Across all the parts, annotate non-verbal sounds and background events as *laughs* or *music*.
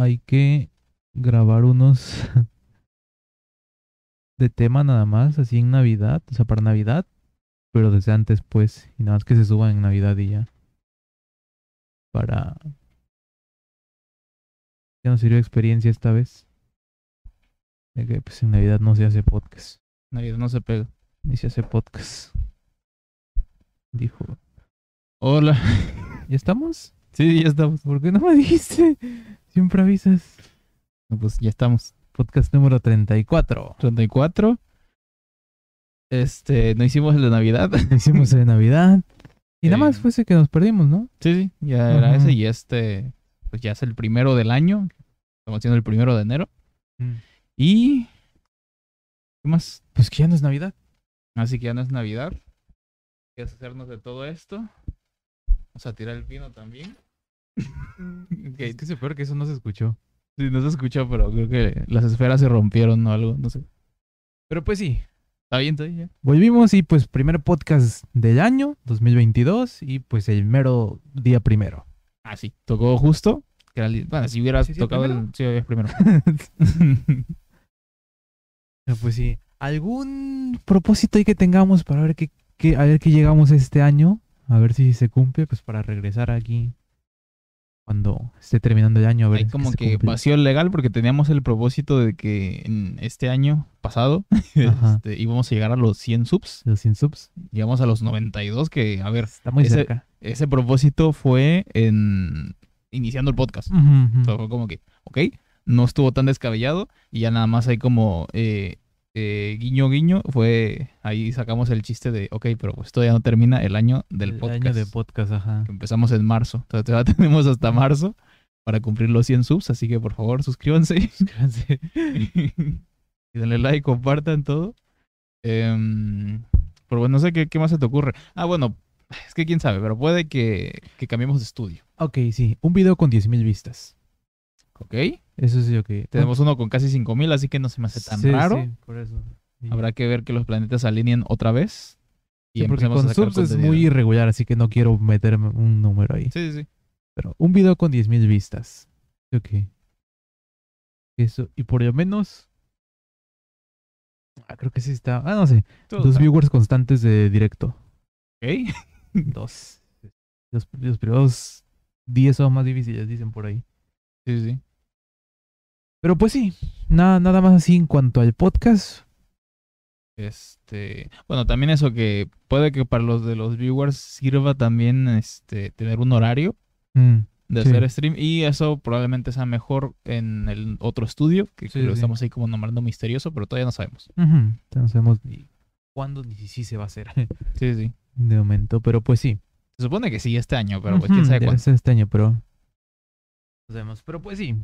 hay que grabar unos *laughs* de tema nada más, así en Navidad, o sea, para Navidad, pero desde antes pues, y nada más que se suban en Navidad y ya. Para... Ya nos sirvió experiencia esta vez. De que pues en Navidad no se hace podcast, Navidad no se pega. ni se hace podcast. Dijo, Hola. ¿ya estamos? Sí, ya estamos. ¿Por qué no me dijiste? Siempre avisas. No, Pues ya estamos. Podcast número 34. 34. Este, no hicimos el de Navidad. *laughs* Hicimos de Navidad. Y nada más fue ese que nos perdimos, ¿no? Sí, sí, ya era ese y este, pues ya es el primero del año. Estamos haciendo el primero de enero. Y... ¿Qué más? Pues que ya no es Navidad. Así que ya no es Navidad. Hay que hacernos de todo esto. Vamos a tirar el pino también. Es *laughs* que se peor que eso no se escuchó. Sí, no se escuchó, pero creo que las esferas se rompieron o algo, no sé. Pero pues sí. Está bien, está bien. Volvimos y pues primer podcast del año 2022 y pues el mero día primero. Ah, sí. Tocó justo. Que era el- bueno, si hubieras ¿Sí, sí, el tocado el... primero? Sí, es primero. Pero, *laughs* pues sí. ¿Algún propósito ahí que tengamos para ver qué, qué- a ver qué llegamos este año? A ver si se cumple, pues para regresar aquí cuando esté terminando el año. A ver Hay como que vacío legal porque teníamos el propósito de que en este año pasado *laughs* este, íbamos a llegar a los 100 subs. Los 100 subs. Llegamos a los 92 que, a ver, Está muy ese- cerca. ese propósito fue en iniciando el podcast. O sea, fue como que, ok, no estuvo tan descabellado y ya nada más hay como eh, eh, guiño guiño, fue ahí sacamos el chiste de, ok, pero pues todavía no termina el año del el podcast. año de podcast, ajá. que empezamos en marzo. Entonces todavía *laughs* tenemos hasta marzo para cumplir los 100 subs, así que por favor suscríbanse *laughs* Suscríbanse. *laughs* y denle like, compartan todo. Em, pero bueno, no sé qué, qué más se te ocurre. Ah, bueno, es que quién sabe, pero puede que, que cambiemos de estudio. Ok, sí. Un video con 10.000 vistas. ¿Ok? Eso sí, ok. Tenemos uno con casi 5000, así que no se me hace tan Sí, raro. sí, por eso. Habrá que ver que los planetas se alineen otra vez. Y Sí, porque con subs es muy irregular, así que no quiero meterme un número ahí. Sí, sí, sí. Pero un video con 10.000 vistas. Ok. Eso. Y por lo menos... Ah, creo que sí está... Ah, no sé. Todo Dos está- viewers constantes de directo. Ok. *laughs* Dos. Los, los primeros 10 son más difíciles, dicen por ahí. Sí, sí. Pero pues sí. Nada, nada más así en cuanto al podcast. Este, bueno, también eso que puede que para los de los viewers sirva también este tener un horario Mm, de Sí. hacer stream y eso probablemente sea mejor en el otro estudio, que Sí, lo sí. estamos ahí como nombrando misterioso, pero todavía no sabemos. Entonces no sabemos ni cuándo ni si se va a hacer Sí, sí. de momento. Pero pues sí. Se supone que sí este año, pero pues quién Ujú, sabe debe cuándo. este año, pero... No sabemos. Pero pues sí.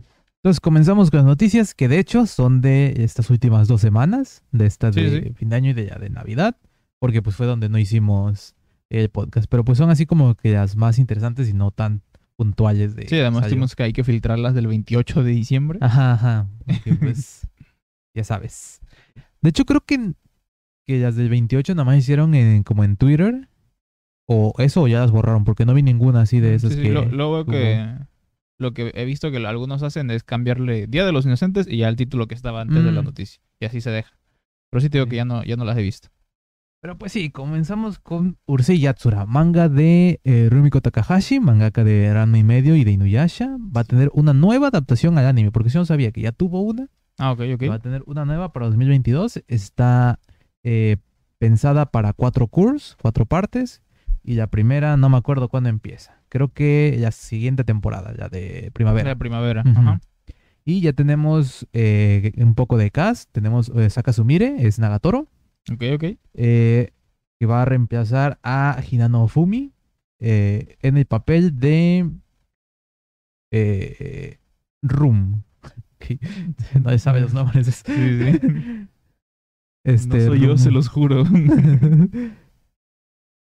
Entonces comenzamos con las noticias que de hecho son de estas últimas dos semanas. De esta Sí, de sí. fin de año y de ya de Navidad. Porque pues fue donde no hicimos el podcast. Pero pues son así como que las más interesantes y no tan puntuales de... Sí, además tuvimos que hay que filtrarlas del 28 de diciembre. Ajá, ajá. *laughs* pues, ya sabes. De hecho, creo que, que las del 28 nada más hicieron en, como en Twitter. O eso o ya las borraron, porque no vi ninguna así de esas Sí, que... hubo. que lo que he visto que algunos hacen es cambiarle Día de los Inocentes y ya el título que estaba antes de la Mm. noticia. Y así se deja. Pero sí te digo Sí. que ya no, ya no las he visto. Pero pues sí, comenzamos con Urusei Yatsura, manga de eh, Rumiko Takahashi, mangaka de Ranma y medio y de Inuyasha. Va a tener una nueva adaptación al anime, porque si no sabía que ya tuvo una, Ah, ok, ok. va a tener una nueva para 2022. Está eh, pensada para cuatro cursos, cuatro partes. Y la primera no me acuerdo cuándo empieza. Creo que la siguiente temporada, ya de primavera. La primavera. Ajá. Y ya tenemos eh, un poco de cast. Tenemos eh, Sakazumire, es Nagatoro. Ok, ok. eh, que va a reemplazar a Hinano Fumi eh, en el papel de Room. *laughs* *laughs* Nadie sabe los *laughs* nombres. Sí, sí. Este, no soy yo, se los juro.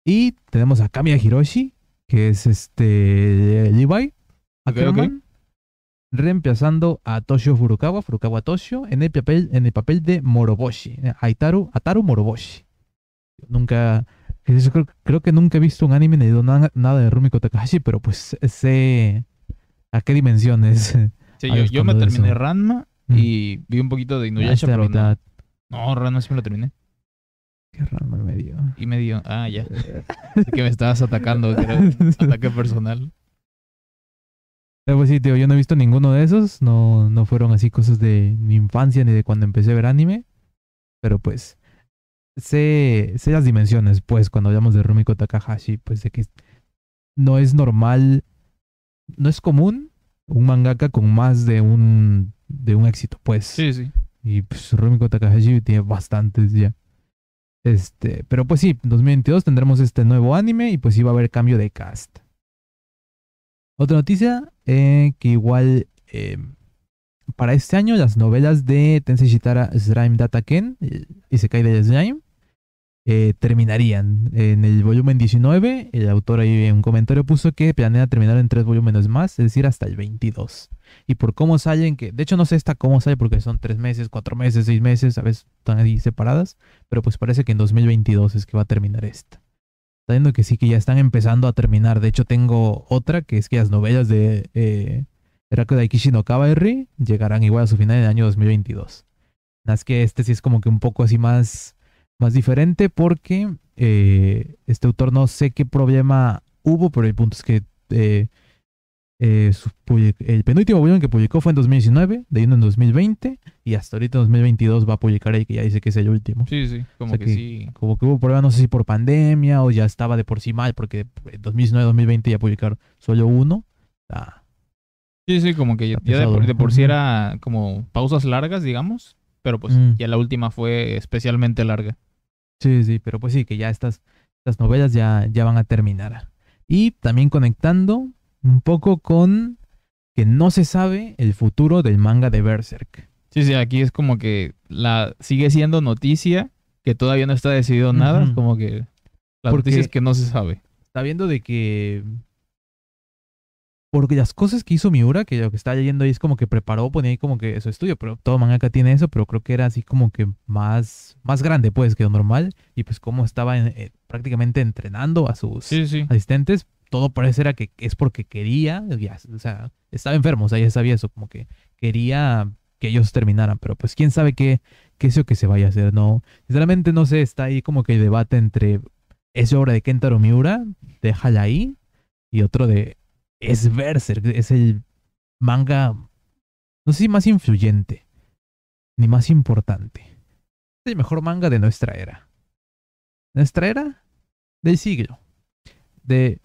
Y tenemos a Kamiya Hiroshi, que es este Levi Ackerman, reemplazando a Toshio Furukawa, Furukawa Toshio, en el papel, en el papel de Moroboshi, eh, Aitaru, Ataru Moroboshi. Nunca, yo creo, creo que nunca he visto un anime ni leído nada, nada de Rumiko Takahashi, pero pues sé a qué dimensiones Sí, *laughs* yo, yo me terminé eso. Ranma Mm. y vi un poquito de Inuyasha, pero no. No, Ranma sí me lo terminé. Qué raro me dio. Y me dio, ah, ya. *laughs* Que me estabas atacando, que era ataque personal. Pero pues sí, tío, yo no he visto ninguno de esos. No, no fueron así cosas de mi infancia ni de cuando empecé a ver anime. Pero pues sé, sé las dimensiones, pues, cuando hablamos de Rumiko Takahashi, pues de que no es normal, no es común un mangaka con más de un, de un éxito, pues. Sí, sí. Y pues Rumiko Takahashi tiene bastantes ya. Este, pero pues sí, en 2022 tendremos este nuevo anime y pues sí va a haber cambio de cast. Otra noticia, eh, que igual eh, para este año las novelas de Tensei Shitara Slime Data Ken eh, y se cae de Slime eh, terminarían. En el volumen 19, el autor ahí en un comentario puso que planea terminar en tres volúmenes más, es decir, hasta el 22 y por cómo salen, que de hecho no sé esta cómo sale porque son tres meses, cuatro meses, seis meses, a veces están ahí separadas, pero pues parece que en 2022 es que va a terminar esta. Está viendo que sí que ya están empezando a terminar. De hecho tengo otra que es que las novelas de eh, Daikishi no llegarán igual a su final en el año 2022. Nada más que este sí es como que un poco así más, más diferente porque eh, este autor no sé qué problema hubo, pero el punto es que eh, eh, su el penúltimo volumen que publicó fue en 2019, de ahí uno en 2020, y hasta ahorita en 2022 va a publicar ahí que ya dice que es el último. Sí, sí. Como O sea que, que- sí. Como que hubo problemas, no sé si por pandemia o ya estaba de por sí mal, porque en 2019-2020 ya publicar solo uno. Ah, Sí, sí, como que ya, de, por, pesado. de por sí era como pausas largas, digamos. Pero pues Mm. ya la última fue especialmente larga. Sí, sí, pero pues sí, que ya estas, estas novelas ya, ya van a terminar. Y también conectando un poco con que no se sabe el futuro del manga de Berserk. Sí, sí, aquí es como que la sigue siendo noticia que todavía no está decidido nada. Ujú. Como que la Porque- noticia es que no se sabe. está viendo de que. Porque las cosas que hizo Miura, que lo que está leyendo ahí es como que preparó, ponía ahí como que su estudio, pero todo mangaka tiene eso, pero creo que era así como que más, más grande, pues, que lo normal. Y pues como estaba en- eh, prácticamente entrenando a sus Sí, sí. asistentes, todo parece era que es porque quería, ya, o sea, estaba enfermo, o sea, ya sabía eso, como que quería que ellos terminaran, pero pues quién sabe qué, qué es lo que se vaya a hacer, ¿no? Sinceramente no sé, está ahí como que el debate entre es obra de Kentaro Miura, déjala ahí, y otro de es Berserk, es el manga, no sé si más influyente, ni más importante. Es el mejor manga de nuestra era. ¿Nuestra era? Del siglo. De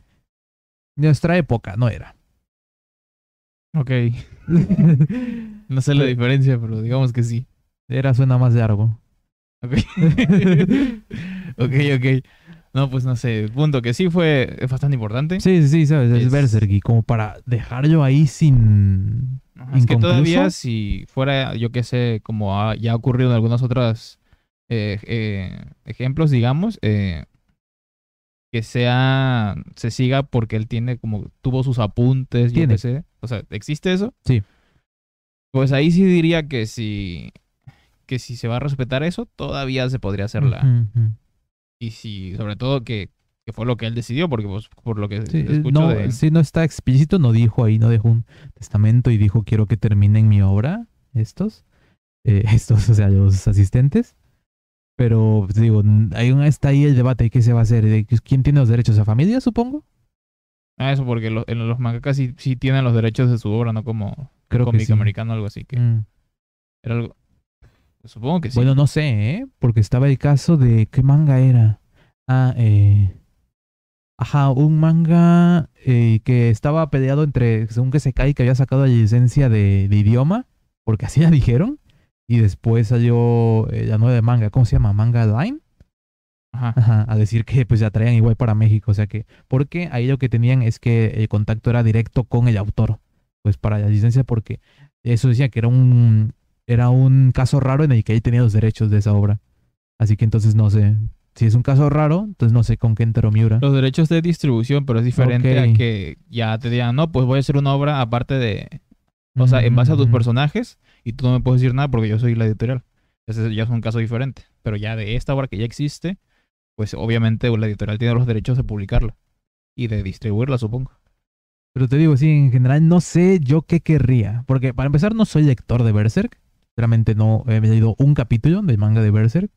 nuestra época, no era. Ok. *laughs* No sé la diferencia, pero digamos que sí. era suena más largo. Ok. *laughs* ok, ok. No, pues no sé. Punto que sí fue es bastante importante. Sí, sí, sí, sabes, es, Es- Berserk y como para dejarlo ahí sin... Ajá, Es que todavía si fuera, yo qué sé, como ha- ya ha ocurrido en algunas otras eh, eh, ejemplos, digamos, eh, que sea, se siga porque él tiene como, tuvo sus apuntes, yo Tiene. qué sé. O sea, ¿existe eso? Sí. Pues ahí sí diría que si, que si se va a respetar eso, todavía se podría hacer la... Y si, sobre todo, que, que fue lo que él decidió, porque pues, por lo que Sí, eh, escucho no, de... sí, no está explícito, no dijo ahí, no dejó un testamento y dijo quiero que terminen mi obra, estos, eh, *laughs* estos, o sea, los asistentes. Pero pues, digo, un, está ahí el debate de qué se va a hacer, de quién tiene los derechos a familia, supongo. Ah, eso porque lo- en los mangakas sí, sí tienen los derechos de su obra, no como Creo cómic sí. americano o algo así. Que Mm. era algo... Supongo que sí. Bueno, no sé, ¿eh? Porque estaba el caso de qué manga era. Ah, eh, ajá, un manga eh, que estaba peleado entre, según que se cae, que había sacado la licencia de, de idioma, porque así la dijeron. Y después salió eh, la nueva de manga, ¿cómo se llama? Manga Line. Ajá. Ajá, a decir que pues ya traían igual para México, o sea que, porque ahí lo que tenían es que el contacto era directo con el autor, pues para la licencia, porque eso decía que era un, era un caso raro en el que él tenía los derechos de esa obra. Así que entonces no sé, si es un caso raro, entonces no sé con qué enteró Miura. Los derechos de distribución, pero es diferente a que ya te digan, no, pues voy a hacer una obra aparte de... O sea, en base a tus Ujú. personajes y tú no me puedes decir nada porque yo soy la editorial. Ese ya es un caso diferente. Pero ya de esta obra que ya existe, pues obviamente la editorial tiene los derechos de publicarla y de distribuirla, supongo. Pero te digo, sí, en general no sé yo qué querría. Porque para empezar no soy lector de Berserk. Realmente no he leído un capítulo del manga de Berserk.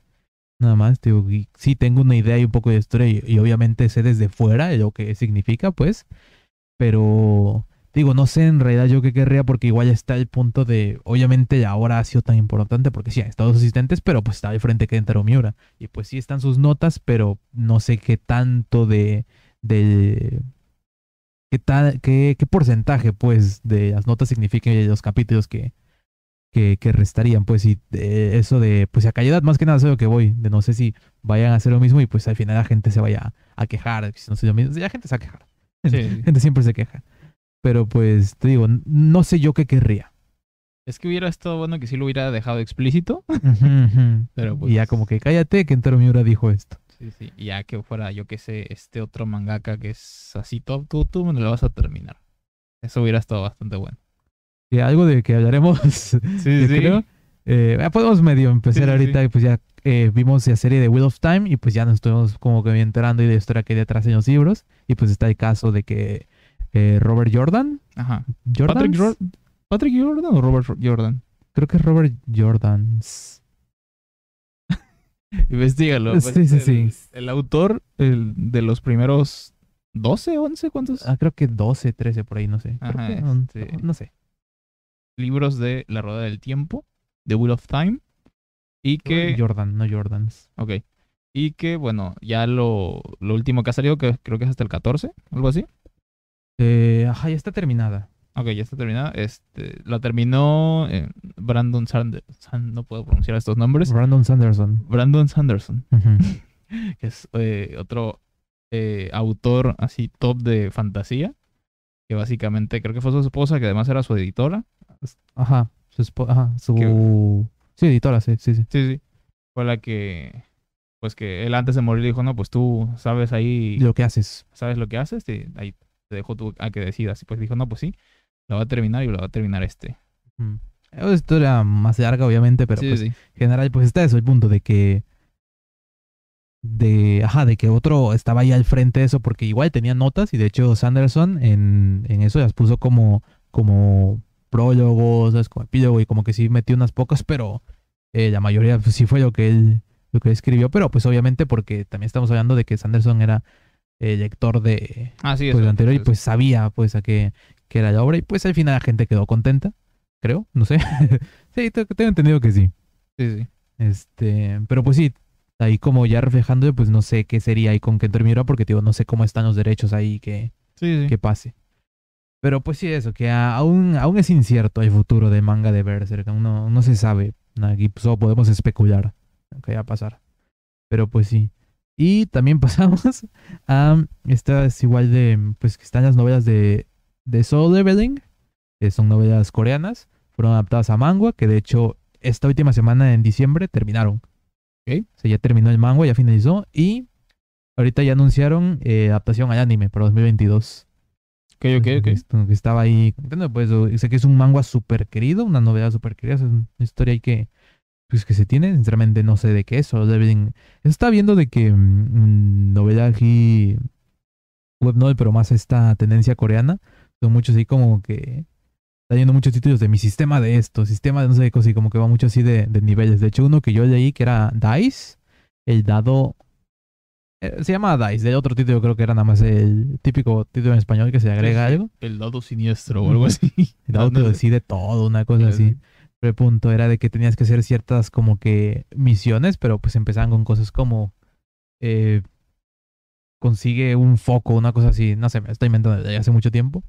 Nada más, digo, sí tengo una idea y un poco de historia y, obviamente sé desde fuera lo que significa, pues. Pero digo, no sé en realidad yo qué querría porque igual está el punto de, obviamente ahora ha sido tan importante porque sí, han estado sus asistentes, pero pues está al frente que Kentaro Miura. Y pues sí están sus notas, pero no sé qué tanto de, de qué tal, qué, qué porcentaje pues de las notas significan los capítulos que, que, que restarían, pues y de eso de, pues a calidad más que nada sé lo que voy, de no sé si vayan a hacer lo mismo y pues al final la gente se vaya a quejar, si no sé lo mismo, la gente se va a quejar. *laughs* Sí. La gente siempre se queja. Pero pues te digo, no sé yo qué querría. Es que hubiera estado bueno que sí lo hubiera dejado explícito. *laughs* Pero pues- Y ya como que cállate, que Entero Miura dijo esto. Sí, sí. Y ya que fuera, yo que sé, este otro mangaka que es así top, tú, tú me lo vas a terminar. Eso hubiera estado bastante bueno. Y algo de que hablaremos, *laughs* Sí, yo creo. Eh, podemos medio empezar Sí, ahorita y pues ya eh, vimos la serie de Wheel of Time y pues ya nos estuvimos como que enterando y de la historia que hay detrás en los libros. Y pues está el caso de que eh, Robert Jordan, Ajá. Jordan, Patrick, Jor- Patrick Jordan o Robert Jordan? creo que es Robert Jordans. *laughs* Investígalo. Sí, sí, el, sí. El autor el, de los primeros 12, 11, ¿cuántos? Ah, creo que 12, 13 por ahí, no sé. Creo Ajá, que, no, este- no sé. Libros de La Rueda del Tiempo, The Wheel of Time. Y que... Jordan, no Jordans. Ok. Y que, bueno, ya lo, lo último que ha salido, que creo que es hasta el 14, algo así. Eh, ajá, ya está terminada. Ok, ya está terminada. Este, la terminó eh, Brandon Sanderson. No puedo pronunciar estos nombres. Brandon Sanderson. Brandon Sanderson, *laughs* que es eh, otro eh, autor así top de fantasía. Que básicamente creo que fue su esposa, que además era su editora. Ajá, su, ajá, su... Sí, editora, sí, sí, sí. Sí, sí. Fue la que, pues que él antes de morir dijo, no, pues tú sabes ahí, Lo que haces. sabes lo que haces, y ahí te dejo tú a que decidas. Y pues dijo, no, pues sí, la va a terminar y la va a terminar este. Mm. Es una historia más larga, obviamente, pero sí, pues, sí. en general, pues está eso, el punto de que... De, ajá, de que otro estaba ahí al frente de eso, porque igual tenía notas, y de hecho Sanderson en, en eso las puso como, como prólogos, ¿sabes? como epílogo, y como que sí metió unas pocas, pero eh, la mayoría pues, sí fue lo que él lo que él escribió, pero pues obviamente porque también estamos hablando de que Sanderson era eh, lector de, Ah, sí, pues, eso. anterior y pues sabía pues a qué, qué era la obra y pues al final la gente quedó contenta, creo, no sé. *laughs* sí, te- tengo entendido que sí. Sí, sí. Este, pero pues sí, ahí como ya reflejando, pues no sé qué sería ahí con Kentaro Miura porque digo, no sé cómo están los derechos ahí que, Sí, sí. que pase. Pero pues sí, eso, que aún, aún es incierto el futuro del manga de Berserk, aún no, no se sabe. Aquí solo podemos especular lo que va a pasar. Pero pues sí. Y también *laughs* pasamos a estas igual de, pues que están las novelas de, de Soul Leveling, que son novelas coreanas, fueron adaptadas a manga, que de hecho esta última semana en diciembre terminaron. Ok. O sea, ya terminó el manga, ya finalizó y ahorita ya anunciaron eh, adaptación al anime para 2022. Ok, ok, ok. Esto que estaba ahí. contando, Pues o- sé que es un manga súper querido, una novela súper querida, es una historia ahí que, pues, que se tiene. Sinceramente no sé de qué es. Solo Leveling. Está viendo de que mm, novela aquí, web novel, pero más esta tendencia coreana. Son muchos así como que está yendo muchos títulos de mi sistema de esto, sistema de no sé qué cosa, y como que va mucho así de, de niveles. De hecho, uno que yo leí que era Dice, el dado. Eh, se llama Dice, de otro título creo que era nada más el típico título en español que se agrega sí. algo. El dado siniestro o algo así. *laughs* El dado te decide todo, una cosa así. Pero el punto era de que tenías que hacer ciertas como que misiones, pero pues empezaban con cosas como eh, consigue un foco, una cosa así, no sé, me estoy inventando desde hace mucho tiempo.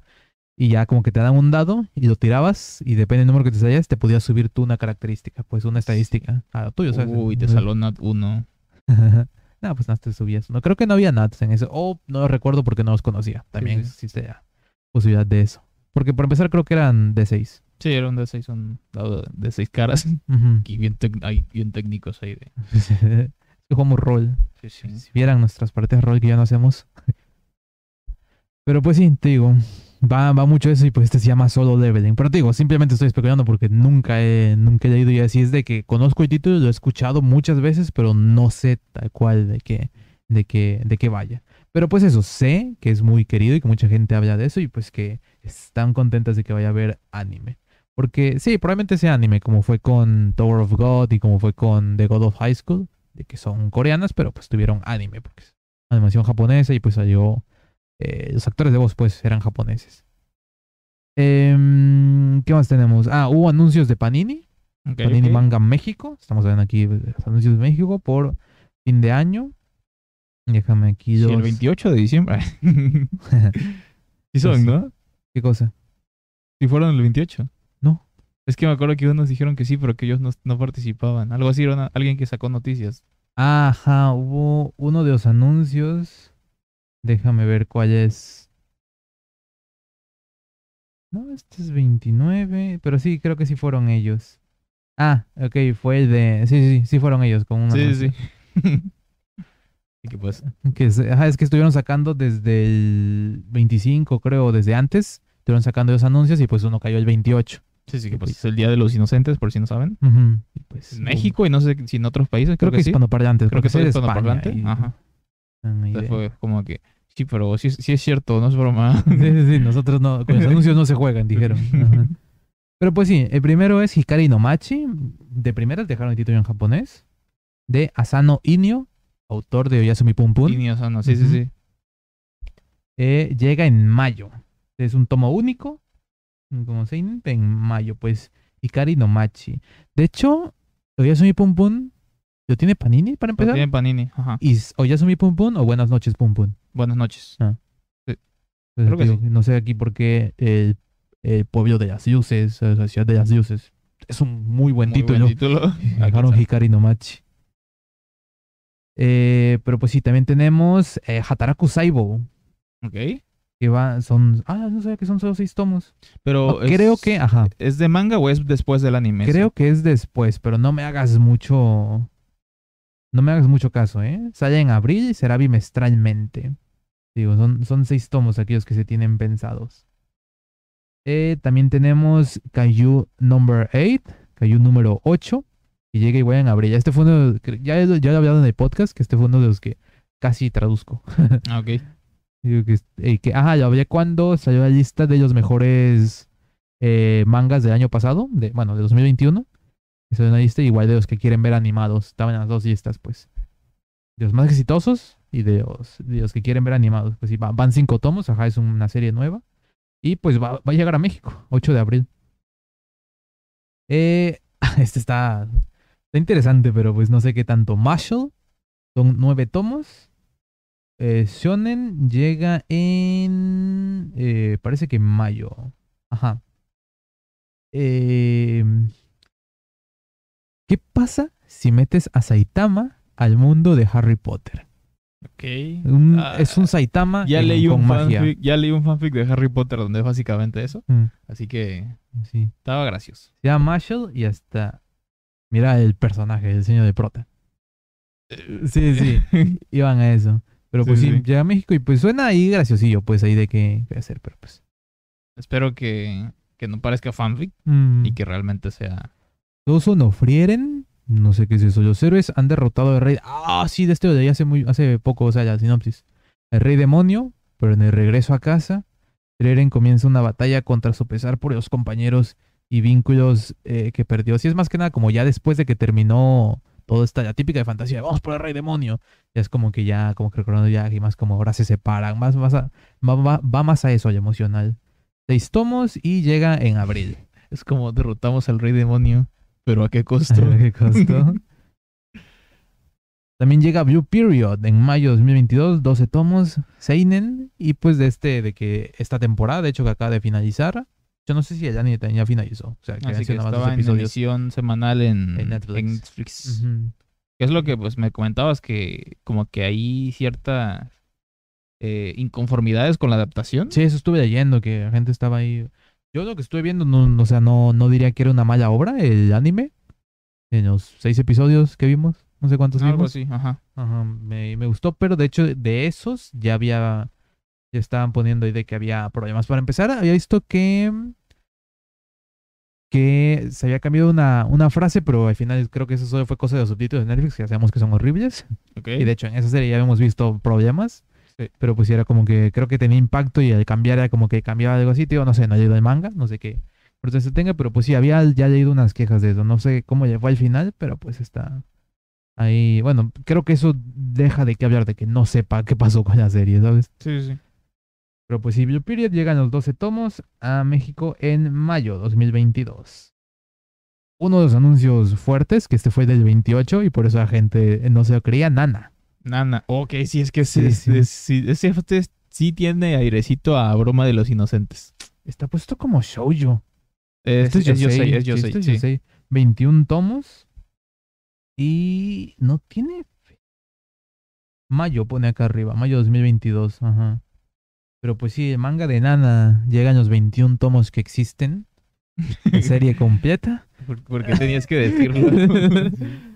Y ya como que te dan un dado y lo tirabas y depende del número que te salías, te podías subir tú una característica, pues una estadística a lo tuyo, ¿sabes? Uy, te saló Nat 1. *laughs* no, pues te subías. No creo que no había nats en eso. O no lo recuerdo porque no los conocía. También sí. existe la posibilidad de eso. Porque por empezar creo que eran de 6. Sí, era un D6, un dado de 6 caras. Aquí *laughs* bien, tec- hay bien técnicos ahí de. *laughs* Jugamos rol. Sí, sí. Si vieran nuestras partidas de rol que ya no hacemos. *laughs* Pero pues sí, te digo, va, va mucho eso y pues este se llama solo leveling. Pero te digo, simplemente estoy especulando porque nunca he, nunca he leído y así es de que conozco el título, lo he escuchado muchas veces, pero no sé tal cual de qué, de qué, de qué vaya. Pero pues eso, sé que es muy querido y que mucha gente habla de eso y pues que están contentas de que vaya a haber anime. Porque sí, probablemente sea anime, como fue con Tower of God y como fue con The God of High School, de que son coreanas, pero pues tuvieron anime, porque es animación japonesa y pues salió... eh, los actores de voz pues eran japoneses. Em, ¿Qué más tenemos? Ah, hubo anuncios de Panini. Panini. Manga México. Estamos viendo aquí los anuncios de México por fin de año. Déjame aquí Sí, dos. el 28 de diciembre. *laughs* sí son, Sí. ¿no? ¿Qué cosa? Sí fueron el 28. No. Es que me acuerdo que unos dijeron que sí, pero que ellos no, no participaban. Algo así, era una- alguien que sacó noticias. Ajá, hubo uno de los anuncios. Déjame ver cuál es. No, este es 29, pero sí, creo que sí fueron ellos. Ah, ok, fue el de... Sí, sí, sí, sí fueron ellos con Sí, sí, sí. *laughs* ¿Y qué pasa? Que es, ajá, es que estuvieron sacando desde el 25, creo, desde antes. Estuvieron sacando los anuncios y pues uno cayó el 28. Sí, sí, Sí, que pues pues. es el Día de los Inocentes, por si no saben. Y pues, En México y no sé si en otros países, creo, Creo, que, sí. hispanoparlantes. Creo que fue de España. hispanoparlante. y- Entonces idea. fue como que, sí, pero sí, sí es cierto, no es broma. *laughs* Sí, sí, nosotros no, con los *laughs* anuncios no se juegan, dijeron. Ajá. Pero pues sí, el primero es Hikari no Machi. De primeras dejaron el título en japonés. De Asano Inio, autor de Oyasumi Pum Pum. Y ni, o sea, no, sí, sí, sí. Eh, llega en mayo. Es un tomo único. Como seinen, en mayo, pues. Hikari no Machi. De hecho, Oyasumi Pum Pum lo tiene Panini para Lo empezar. tienen Panini. Ajá. ¿Y s- Oyasumi Pum Pum o Buenas noches Pum Pum? Buenas noches. Creo que digo, No sé aquí por qué el, el pueblo de las luces, o la ciudad de las luces. Es un muy buen Muy título. buen título. *laughs* Dejaron Hikari no Machi. Eh, pero pues sí, también tenemos eh, Hataraku Saibo. Ok. Que va, son. Ah, no sabía que son solo seis tomos. Pero No, creo es- que, ajá. ¿Es de manga o es después del anime? Creo que es después, pero no me hagas mucho. No me hagas mucho caso, ¿eh? Sale en abril y será bimestralmente. Digo, son, son seis tomos aquellos que se tienen pensados. Eh, también tenemos Kaiju Number 8, Kaiju número 8, que llega igual en abril. Este fue uno, de- ya, ya lo he hablado en el podcast, que este fue uno de los que casi traduzco. *laughs* Ah, ok. Digo que, eh, que, ajá, lo hablé cuando salió la lista de los mejores eh, mangas del año pasado, de, bueno, de 2021. Esa es una lista igual de los que quieren ver animados. Estaban las dos listas, pues. De los más exitosos y de los, de los que quieren ver animados. Pues sí, va- van cinco tomos, ajá, es una serie nueva. Y pues va, va a llegar a México, 8 de abril. Eh, *laughs* este está, está interesante, pero pues no sé qué tanto. Marshall, son nueve tomos. Eh, Shonen llega en. eh, parece que en mayo. Ajá. Eh, ¿Qué pasa si metes a Saitama al mundo de Harry Potter? Ok. Un- Ah, es un Saitama ya leí, con un magia. fanfic, ya leí un fanfic de Harry Potter donde es básicamente eso. Mm, Así que sí. estaba gracioso. Se llama Marshall y hasta. Mira el personaje, el diseño de prota. Sí, sí. *laughs* Iban a eso. Pero pues Sí, sí, sí. llega a México y pues suena ahí graciosillo, pues ahí de qué, qué hacer, pero pues. Espero que, que no parezca fanfic mm. y que realmente sea. Todos son ofrieren. No sé qué es eso. Los héroes han derrotado al rey. Ah, sí, de este leí hace, muy, hace poco, o sea, la sinopsis. El rey demonio, pero en el regreso a casa, Frieren comienza una batalla contra su pesar por los compañeros y vínculos eh, que perdió. Sí, es más que nada como ya después de que terminó toda esta típica de fantasía, de, vamos por el rey demonio. Ya es como que ya, como que recordando ya, y más como ahora se separan. Más, más a- va, va- va más a eso, al emocional. Seis tomos y llega en abril. Es como derrotamos al rey demonio. Pero a qué costo. ¿Qué costó? *laughs* También llega Blue Period en mayo de 2022, 12 tomos, Seinen, y pues de este, de que esta temporada, de hecho que acaba de finalizar, yo no sé si el anime también ya finalizó, o sea, que Así que estaba en emisión semanal en, En Netflix. en Netflix. Que es lo que pues me comentabas que como que hay ciertas eh, inconformidades con la adaptación. Sí, eso estuve leyendo, que la gente estaba ahí. Yo lo que estuve viendo, no, o sea, no, no diría que era una mala obra, el anime, en los seis episodios que vimos, no sé cuántos Algo vimos. así, ajá. Ajá, me, me gustó, pero de hecho de esos ya había, ya estaban poniendo ahí de que había problemas. Para empezar, había visto que, que se había cambiado una, una frase, pero al final creo que eso solo fue cosa de los subtítulos de Netflix, que ya sabemos que son horribles. Ok. Y de hecho en esa serie ya habíamos visto problemas. Sí. Pero pues era como que creo que tenía impacto y al cambiar era como que cambiaba algo así, tío, no sé, no he leído el manga, no sé qué por se tenga, pero pues sí, había ya leído unas quejas de eso, no sé cómo fue al final, pero pues está ahí, bueno, creo que eso deja de que hablar de que no sepa qué pasó con la serie, ¿sabes? Sí, sí. Pero pues sí, Blue Period llegan los 12 tomos a México en mayo 2022. Uno de los anuncios fuertes, que este fue del 28 y por eso la gente no se lo creía, Nana. Nana. Ok, sí, es que sí, Sí, sí. es- sí, ese este sí tiene airecito a broma de los inocentes. Está puesto como shoujo. Es, Este es Yosei, es Yosei, este es sí. Yosei. 21 tomos. Y no tiene... Mayo pone acá arriba, mayo 2022, ajá. Pero pues sí, el manga de Nana llega en los 21 tomos que existen. En serie *laughs* completa. ¿Por, por qué tenías que decirlo? *laughs*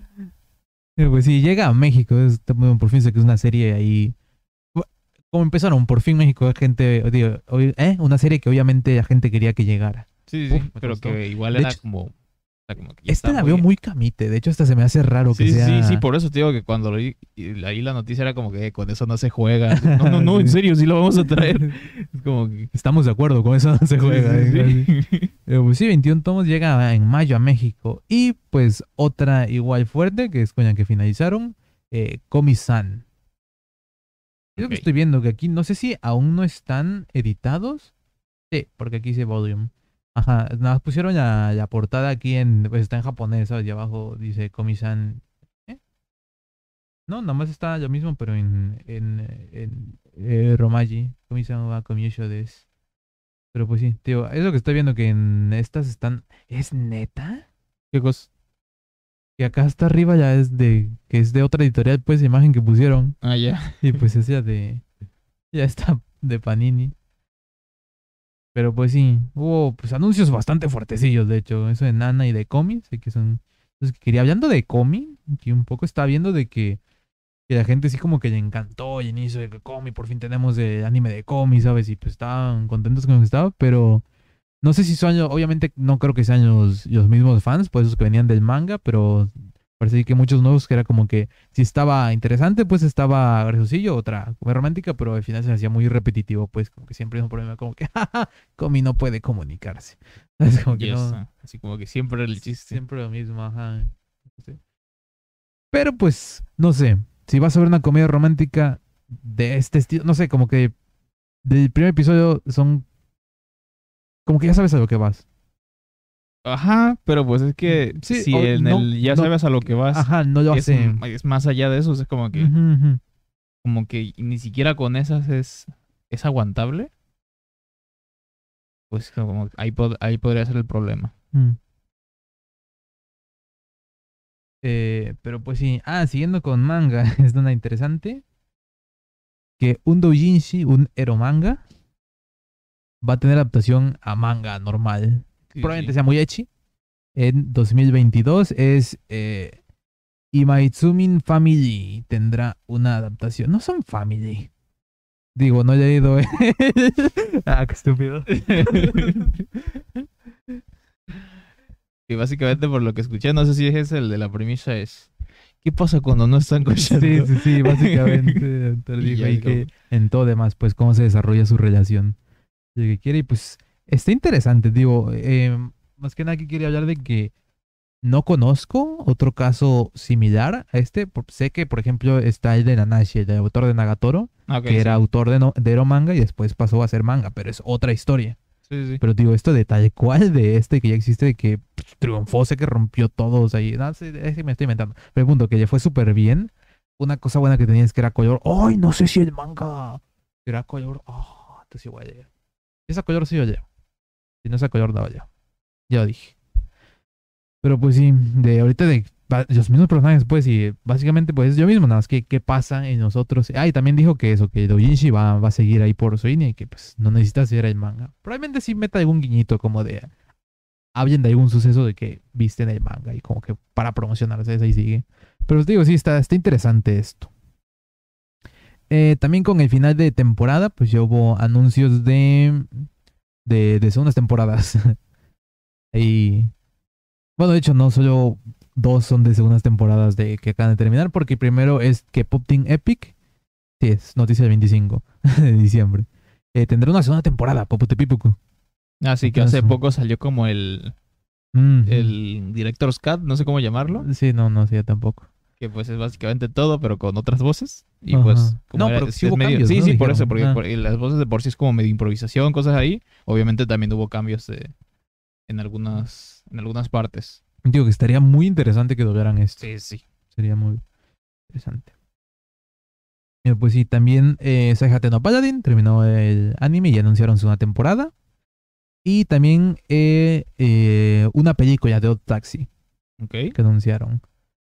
Eh, Pues sí, llega a México. es- por fin sé que es una serie ahí. Como empezaron, por fin México, gente, digo, ¿eh? una serie que obviamente la gente quería que llegara. Sí, sí, Uf, pero que igual era hecho- como, o sea, como que ya Esta está la veo muy camite, de hecho hasta se me hace raro que sea... sí, sí, por eso te digo que cuando leí ahí la noticia era como que "Eh, con eso no se juega. *laughs* No, no, no, en serio, sí lo vamos a traer. *laughs* Es como que... Estamos de acuerdo, con eso no se juega. Sí, sí, ¿eh? Pero pues sí, 21 tomos llega en mayo a México. Y pues otra igual fuerte, que es con la que finalizaron, eh, Komi-san. Es lo que estoy viendo, que aquí no sé si aún no están editados. Sí, porque aquí dice volume. Ajá, nada más pusieron la, la portada aquí en, pues está en japonés, ¿sabes? Y abajo dice Komi-san. ¿Eh? No, nada más está lo mismo, pero en, en, en eh, Romaji. Komi-san wa komiyosho desu. Pero pues sí, tío, es lo que estoy viendo que en estas están. ¿Es neta? ¿Qué cosa? Que acá hasta arriba ya es de. que es de otra editorial, pues, imagen que pusieron. Ah, ya. Y pues es ya de. Ya está de Panini. Pero pues sí, hubo pues anuncios bastante fuertecillos, de hecho. Eso de Nana y de Comi, sé que son. Los que quería. Hablando de Comi, que un poco está viendo de que. Que la gente sí como que le encantó el inicio de que Comi, por fin tenemos el anime de Comi, ¿sabes? Y pues estaban contentos con lo que estaba, pero no sé si son, obviamente no creo que sean los, los mismos fans, pues esos que venían del manga, pero parece que muchos nuevos que era como que si estaba interesante, pues estaba graciosillo, otra muy romántica, pero al final se hacía muy repetitivo, pues como que siempre es un problema, como que *laughs* jaja, Comi no puede comunicarse. *laughs* Es como que Ya no, está. Así como que siempre el chiste. siempre lo mismo, ajá. Sí. Pero pues, no sé, si vas a ver una comedia romántica de este estilo, no sé, como que del primer episodio son como que ya sabes a lo que vas. Ajá, pero pues es que Sí, si en no- el ya no- sabes a lo que vas, Ajá, no lo es, es más allá de eso, es como que, como que ni siquiera con esas es, es aguantable. Pues como ahí, pod- ahí podría ser el problema. Mm. Eh, pero pues sí. Ah, siguiendo con manga, *laughs* es una interesante. Que un doujinshi, un eromanga, va a tener adaptación a manga normal. Sí, Probablemente sí. sea muy echi. En 2022 es eh, Imaitsumin Family. Tendrá una adaptación. No son Family. Digo, no he leído. eh. *laughs* ah, qué estúpido. *laughs* Y básicamente por lo que escuché, no sé si es el de la premisa es ¿Qué pasa cuando no están cochando? Sí, sí, sí, básicamente. *laughs* Y dijo ahí y que en todo demás, pues cómo se desarrolla su relación. Lo que quiere, y pues está interesante, digo, eh, más que nada aquí quería hablar de que no conozco otro caso similar a este. Sé que, por ejemplo, está el de Nanashi, el autor de Nagatoro, Ah, que era autor de, no, de Ero manga y después pasó a ser manga, pero es otra historia. Sí, sí. Pero digo, esto de tal cual de este que ya existe, de que triunfó, sé que rompió todos ahí. No, que me estoy inventando. Pero el punto, que le fue súper bien. Una cosa buena que tenía es que era color. ¡Ay! No sé si el manga era color. ¡Oh! Entonces. Si esa color sí yo leo. Si no esa color no yo. Ya lo dije. Pero pues sí, de ahorita de los mismos personajes, pues, y básicamente, pues, yo mismo, nada más que qué pasa en nosotros. Ah, y también dijo que eso, que Dojinshi va, va a seguir ahí por su línea y que, pues, no necesita hacer el manga. Probablemente sí meta algún guiñito como de. Hablen de algún suceso de que viste en el manga y como que para promocionarse, ahí sigue. Pero os digo, sí, está, está interesante esto. Eh, también con el final de temporada, pues ya hubo anuncios de, de, de segundas temporadas. *laughs* y bueno, de hecho, no solo dos son de segundas temporadas de que acaban de terminar, porque primero es que Pop Team Epic Sí, es noticia del 25 *laughs* de diciembre. Eh, tendrá una segunda temporada, Popotepipuku. Así que hace poco salió como el, el Director's Cut, no sé cómo llamarlo. Sí, no, no, sí, tampoco. Que pues es básicamente todo, pero con otras voces. Y Ajá. pues, como No, era- pero sí hubo medio- cambios, Sí, ¿no? sí, por Dijeron. eso, porque Ah. por- las voces de por sí es como medio improvisación, cosas ahí. Obviamente también hubo cambios de- en algunas, en algunas partes. Digo que estaría muy interesante que doblaran esto. Sí, sí. Sería muy interesante. Eh, Pues sí, también eh, Seihate no Paladin terminó el anime y anunciaron su una temporada. Y también eh, eh, una película de Odd Taxi Ok. que anunciaron.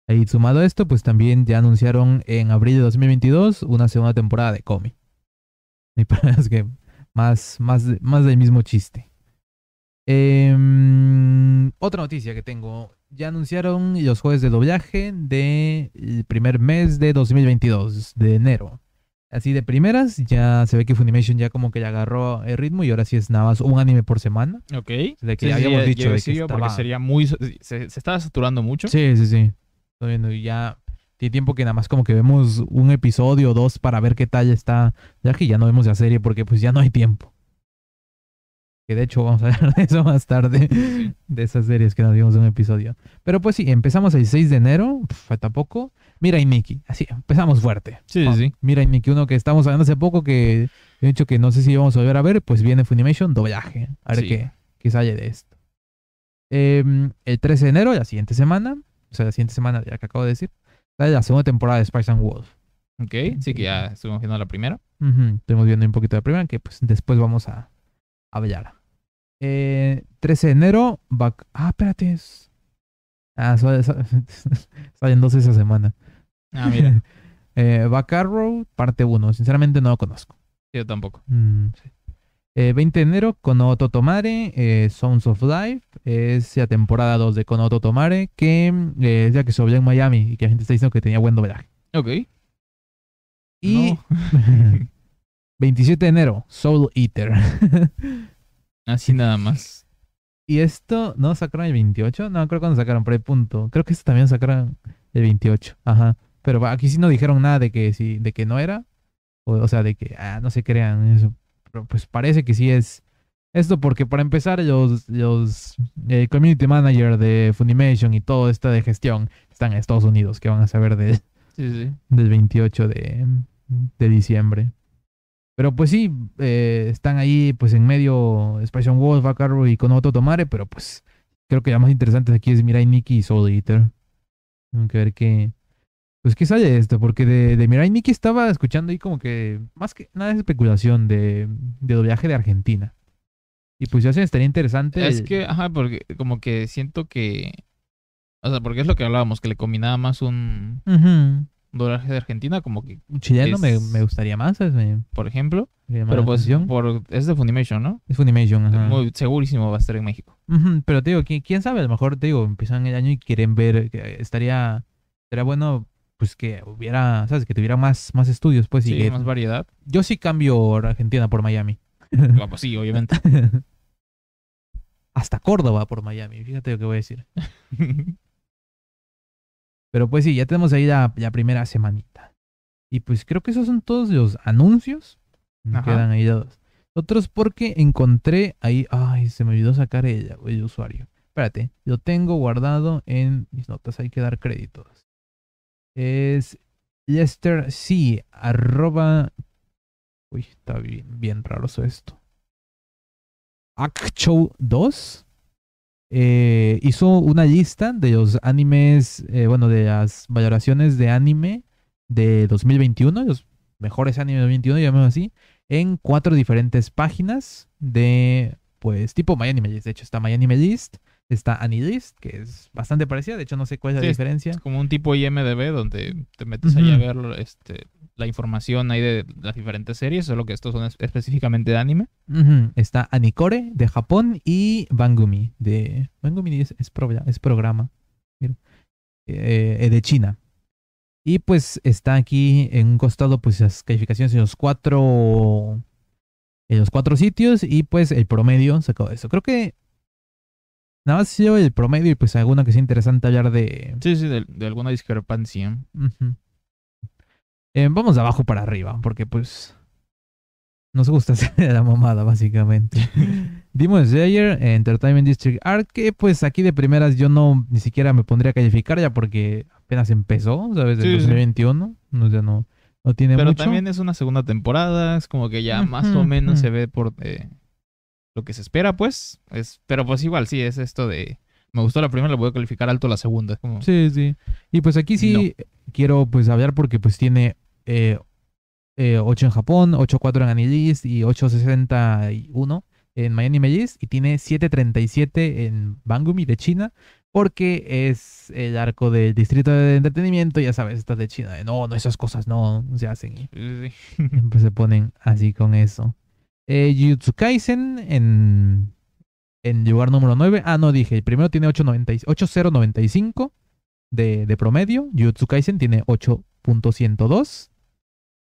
Ahí sumado a esto, pues también ya anunciaron en abril de 2022 una segunda temporada de Comi. Y *laughs* para es que más, más, más del mismo chiste. Em, otra noticia que tengo. Ya anunciaron los jueves de doblaje del primer mes de 2022, de enero. Así de primeras, ya se ve que Funimation ya como que ya agarró el ritmo y ahora sí es nada más un anime por semana. Ok. De que Sí, habíamos dicho de que yo, porque estaba- sería muy... Se, se estaba saturando mucho. Sí, sí, sí. Estoy viendo y ya tiene tiempo que nada más como que vemos un episodio o dos para ver qué tal está. Ya que ya no vemos la serie porque pues ya no hay tiempo. Que de hecho vamos a *laughs* hablar de eso más tarde. De esas series que nos vimos un episodio. Pero pues sí, empezamos el 6 de enero. falta poco. Mira y Nikki. Así, empezamos fuerte. Sí, sí, sí. Mira y Nikki, uno que estamos hablando hace poco que he dicho que no sé si vamos a volver a ver. Pues viene Funimation, doblaje. A ver Sí. qué, qué sale de esto. Em, el 13 de enero, la siguiente semana. O sea, la siguiente semana, ya que acabo de decir. Sale la segunda temporada de Spice and Wolf. Ok. Sí, que ya estuvimos viendo la primera. Ujú, Estuvimos viendo un poquito de la primera, que pues después vamos a, a hablar. Eh, 13 de enero, back... Ah, espérate. es- Ah, *laughs* sale- sale- salen dos esa semana. Ah, mira. *laughs* eh, Back Arrow, parte 1. Sinceramente no lo conozco. Yo tampoco. Mm, sí. Eh, 20 de enero, Kono Totomare, eh, Sounds of Life. Es la temporada 2 de Kono Totomare, que eh, es la que se volvió en Miami y que la gente está diciendo que tenía buen doblaje. Ok. Y No. *laughs* 27 de enero, Soul Eater. *laughs* Así nada más. y esto, ¿no sacaron el 28? No, creo que cuando sacaron por el punto. Creo que esto también sacaron el 28. Ajá. Pero aquí sí no dijeron nada de que sí, de que no era. O, o sea, de que, ah, no se crean eso. Pero pues parece que sí es esto porque para empezar los, los eh, community manager de Funimation y todo esto de gestión están en Estados Unidos, que van a saber de, Sí, sí. del 28 de, de diciembre. Pero pues sí, eh, están ahí pues en medio Spice and Wolf, Back Arrow y Konoto Tomare, pero pues creo que la más interesante aquí es Mirai Nikki y Soul Eater. Tengo que ver qué... Pues qué sale esto, porque de, de Mirai Nikki estaba escuchando ahí como que más que nada es especulación de, de doblaje de Argentina. Y pues ya se estaría interesante. Es que, ajá, porque como que siento que... O sea, porque es lo que hablábamos, que le combinaba más un Ujú. doblaje de Argentina, como que, Un chileno me, Es- me gustaría más, ¿sabes? Por ejemplo. Pero pues por, es de Funimation, ¿no? Es Funimation, ajá. Muy segurísimo va a estar en México. Pero te digo, ¿quién, quién sabe? A lo mejor te digo, empiezan el año y quieren ver, estaría, estaría bueno, pues que hubiera, ¿sabes? Que tuviera más, más estudios, pues. y Sí, que- más variedad. Yo sí cambio Argentina por Miami. *laughs* Ah, pues sí, obviamente. *laughs* Hasta Córdoba por Miami, fíjate lo que voy a decir. Pero pues sí, ya tenemos ahí la, la primera semanita. Y pues creo que esos son todos los anuncios. Me Ajá. quedan ahí dos. Otros porque encontré ahí. Ay, se me olvidó sacar el, el usuario. Espérate, lo tengo guardado en mis notas. Hay que dar créditos. Es Lester C. Arroba. Uy, está bien, bien raro esto. Akcho 2 eh, hizo una lista de los animes, eh, bueno, de las valoraciones de anime de 2021, los mejores animes de 2021, llamémoslo así, en cuatro diferentes páginas de, pues, tipo My Anime List. De hecho, está My Anime List, está Anilist, que es bastante parecida, de hecho, no sé cuál es la Sí, diferencia. Es como un tipo IMDB donde te metes ahí a ver este, la información ahí de las diferentes series, solo que estos son es- específicamente de anime. Está Anikore de Japón y Bangumi de... Bangumi es, es, pro- es programa. Mira. Eh, eh, de China. Y pues está aquí en un costado pues las calificaciones en los cuatro... En los cuatro sitios y pues el promedio de eso. Creo que... Nada más yo el promedio y pues alguna que sea interesante hablar de... Sí, sí, de, de alguna discrepancia. Eh, vamos de abajo para arriba, porque pues nos gusta *laughs* hacer la mamada, básicamente. *laughs* Demon Slayer, Entertainment District Art, que pues aquí de primeras yo no ni siquiera me pondría a calificar ya porque apenas empezó, ¿sabes? Del Sí, sí. 2021. No, ya no, no tiene Pero mucho. también es una segunda temporada, es como que ya más o menos se ve por eh, lo que se espera, pues. Es, pero pues igual, sí, es esto de... Me gustó la primera, le voy a calificar alto la segunda. Es como... Sí, sí. Y pues aquí sí quiero pues hablar porque pues tiene eh, eh, 8 en Japón, 8.4 en Anilist y 8.61 en Miami List y tiene 7.37 en Bangumi de China porque es el arco del distrito de entretenimiento, ya sabes, estas de China. de, No, no, esas cosas no, no se hacen. Y sí. siempre se ponen así con eso. Eh, Jujutsu Kaisen en, en lugar número 9. Ah, no, dije, el primero tiene 8.90 8.095 de, de promedio. Jujutsu Kaisen tiene 8.102.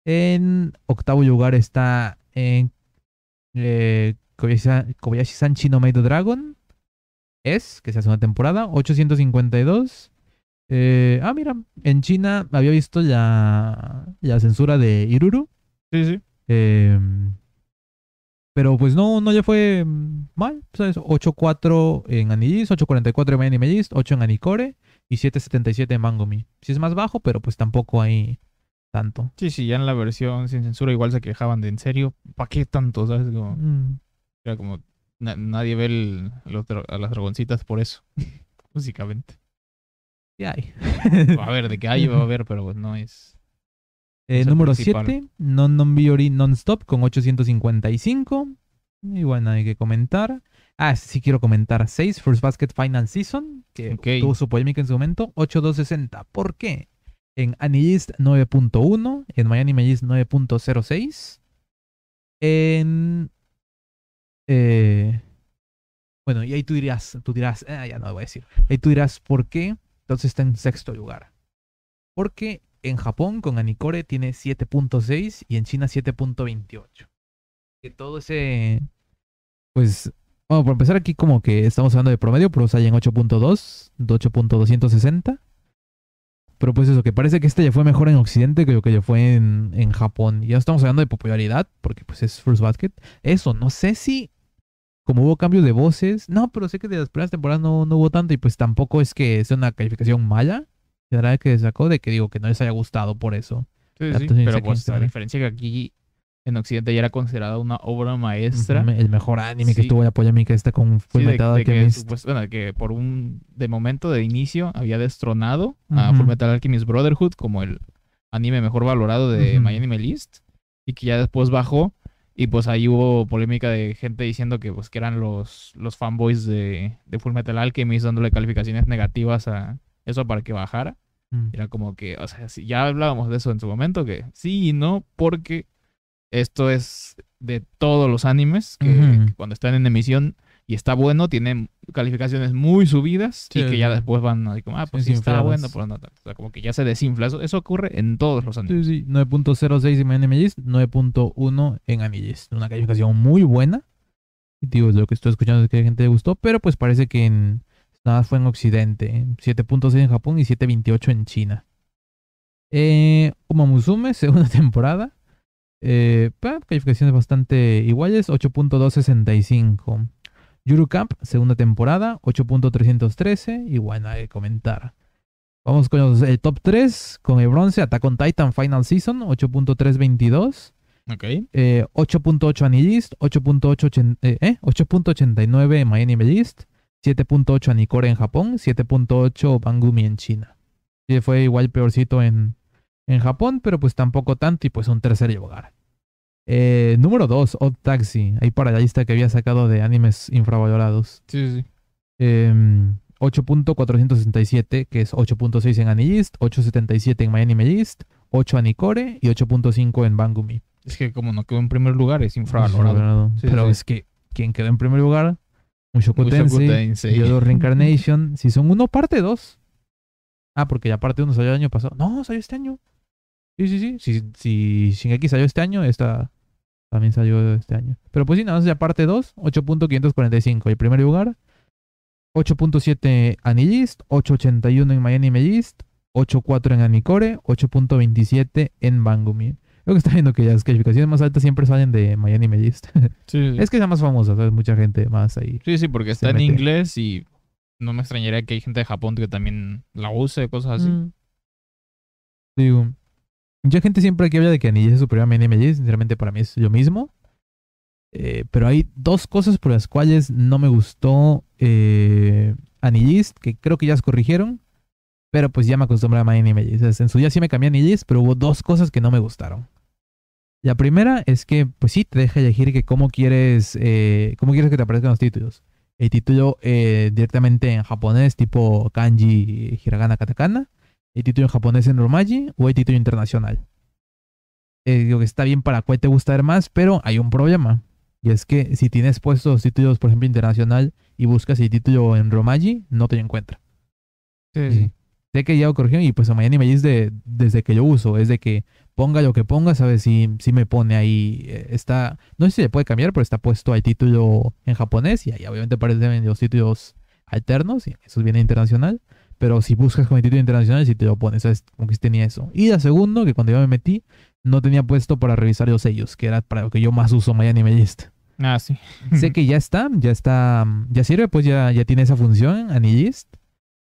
En octavo lugar está en eh, Kobayashi- Kobayashi-san Chino Maid Dragon. Es, que se hace una temporada, 852. Eh, ah, mira, en China había visto la, la censura de Iruru. Sí, sí. eh, pero pues no, no le fue mal. ¿sabes? 8.4 en Anilist, 8.44 en Anime List, 8 en Anicore y 7.77 en Mangomi. Sí es más bajo, pero pues tampoco hay tanto. Sí, sí, ya en la versión sin censura igual se quejaban de en serio, ¿para qué tanto? ¿Sabes? Como, Mm, era como na- nadie ve el- los a las dragoncitas por eso, *laughs* básicamente. sí hay. A ver, de qué hay va a *laughs* haber, pero pues no es... Eh, número principal. 7, Non Non Biori Non-Stop con 855. Y bueno, hay que comentar. Ah, sí quiero comentar. 6, First Basket Final Season, que tuvo su polémica en su momento. 8260. ¿Por qué? En Anilist 9.1, en Miami List 9.06. En... eh, bueno, y ahí tú dirás, tú dirás, ah, ya no lo voy a decir. Ahí tú dirás, ¿por qué? Entonces está en sexto lugar. Porque en Japón con Anicore tiene 7.6 y en China 7.28. Que todo ese... Pues... Bueno, por empezar aquí como que estamos hablando de promedio, pero hay en 8.2, de 8.260. Pero pues eso, que parece que este ya fue mejor en Occidente que lo que ya fue en, en Japón. Ya estamos hablando de popularidad, porque pues es First Basket. Eso, no sé si... Como hubo cambios de voces. No, pero sé que de las primeras temporadas no, no hubo tanto y pues tampoco es que sea una calificación mala. Verdad que sacó de que digo que no les haya gustado por eso. Sí, sí, pero pues la diferencia que aquí en Occidente ya era considerada una obra maestra. Ujú, El mejor anime que Sí. tuvo la polémica esta con Sí, Full de, Metal de que, Alchemist. supuest- bueno, que por un de momento de inicio había destronado a Ujú. Full Metal Alchemist Brotherhood como el anime mejor valorado de Ujú. My Anime List y que ya después bajó y pues ahí hubo polémica de gente diciendo que pues que eran los, los fanboys de, de Full Metal Alchemist dándole calificaciones negativas a eso para que bajara. Mm. Era como que, o sea, si ya hablábamos de eso en su momento, que sí y no, porque esto es de todos los animes que, cuando están en emisión y está bueno, tienen calificaciones muy subidas Sí, y que ya después van así como, ah, pues Sí, sí está bueno, pero no tanto. O sea, como que ya se desinfla. Eso, eso ocurre en todos los animes. Sí, sí, 9.06 en List, 9.1 en Anilist. Una calificación muy buena. Y digo, lo que estoy escuchando es que a la gente le gustó, pero pues parece que en, nada fue en Occidente. 7.6 en Japón y 7.28 en China. Eh, Musume, *laughs* segunda temporada. Eh, calificaciones bastante iguales, 8.265. Yuru Camp, segunda temporada, 8.313. Y bueno, hay que comentar. Vamos con los- el top 3, con el bronce, Attack on Titan Final Season, 8.322. Ok. Eh, 8.8 Anilist, 8.8 eh, eh, 8.89 en Miami List, 7.8 Anicore en Japón, 7.8 Bangumi en China. Sí, fue igual peorcito en, en Japón, pero pues tampoco tanto y pues un tercer lugar. Eh, número 2, Odd Taxi, ahí para la lista que había sacado de animes infravalorados. Sí, sí, sí. Em, 8.467, que es 8.6 en Anilist, 8.77 en MyAnimeList, List, 8 Anicore y 8.5 en Bangumi. Es que como no quedó en primer lugar, es infravalorado. Sí, Pero sí. es que, ¿quién quedó en primer lugar? Mushoku Tensei, Tensei. Yodo Reincarnation, *laughs* si son uno, parte 2. Ah, porque ya parte 1 salió el año pasado. No, salió este año. Sí, sí, sí. Si, si Shingeki salió este año, esta también salió este año. Pero pues sí, nada más ya parte 2, 8.545. El primer lugar, 8.7 Anilist, 8.81 en MyAnimeList, 8.4 en Anicore, 8.27 en Bangumi. Lo que está viendo que las calificaciones más altas siempre salen de Miami List. *laughs* Sí, sí. es que es la más famosa, ¿sabes? Mucha gente más ahí. Sí, sí, porque está en mete. inglés y no me extrañaría que hay gente de Japón que también la use, cosas así. Mm. Digo, mucha gente siempre que habla de que Anillis es superior a Miami List, sinceramente para mí es lo mismo. Eh, pero hay dos cosas por las cuales no me gustó eh, Anilist, que creo que ya se corrigieron. Pero pues ya me acostumbré a. O sea, En su día sí me cambié a pero hubo dos cosas que no me gustaron. La primera es que, pues sí, te deja elegir que cómo quieres, eh, cómo quieres que te aparezcan los títulos. El título eh, directamente en japonés, tipo kanji, hiragana, katakana. El título en japonés en romaji o el título internacional. Eh, digo que está bien para cuál te gusta ver más, pero hay un problema. Y es que si tienes puestos los títulos, por ejemplo, internacional y buscas el título en romaji, no te lo encuentra. Sí, Sí. Sé que ya lo corrigieron y pues a Miami List de, desde que yo uso, es de que ponga lo que ponga, sabes si, si me pone ahí, eh, está, no sé si le puede cambiar, pero está puesto el título en japonés y ahí obviamente aparecen los títulos alternos y eso viene internacional, pero si buscas con el título internacional, si te lo pones, sabes, como que tenía eso. Y la segundo, que cuando yo me metí, no tenía puesto para revisar los sellos, que era para lo que yo más uso Miami List. Ah, sí. Sé que ya está, ya está, ya sirve, pues ya, ya tiene esa función, Anilist.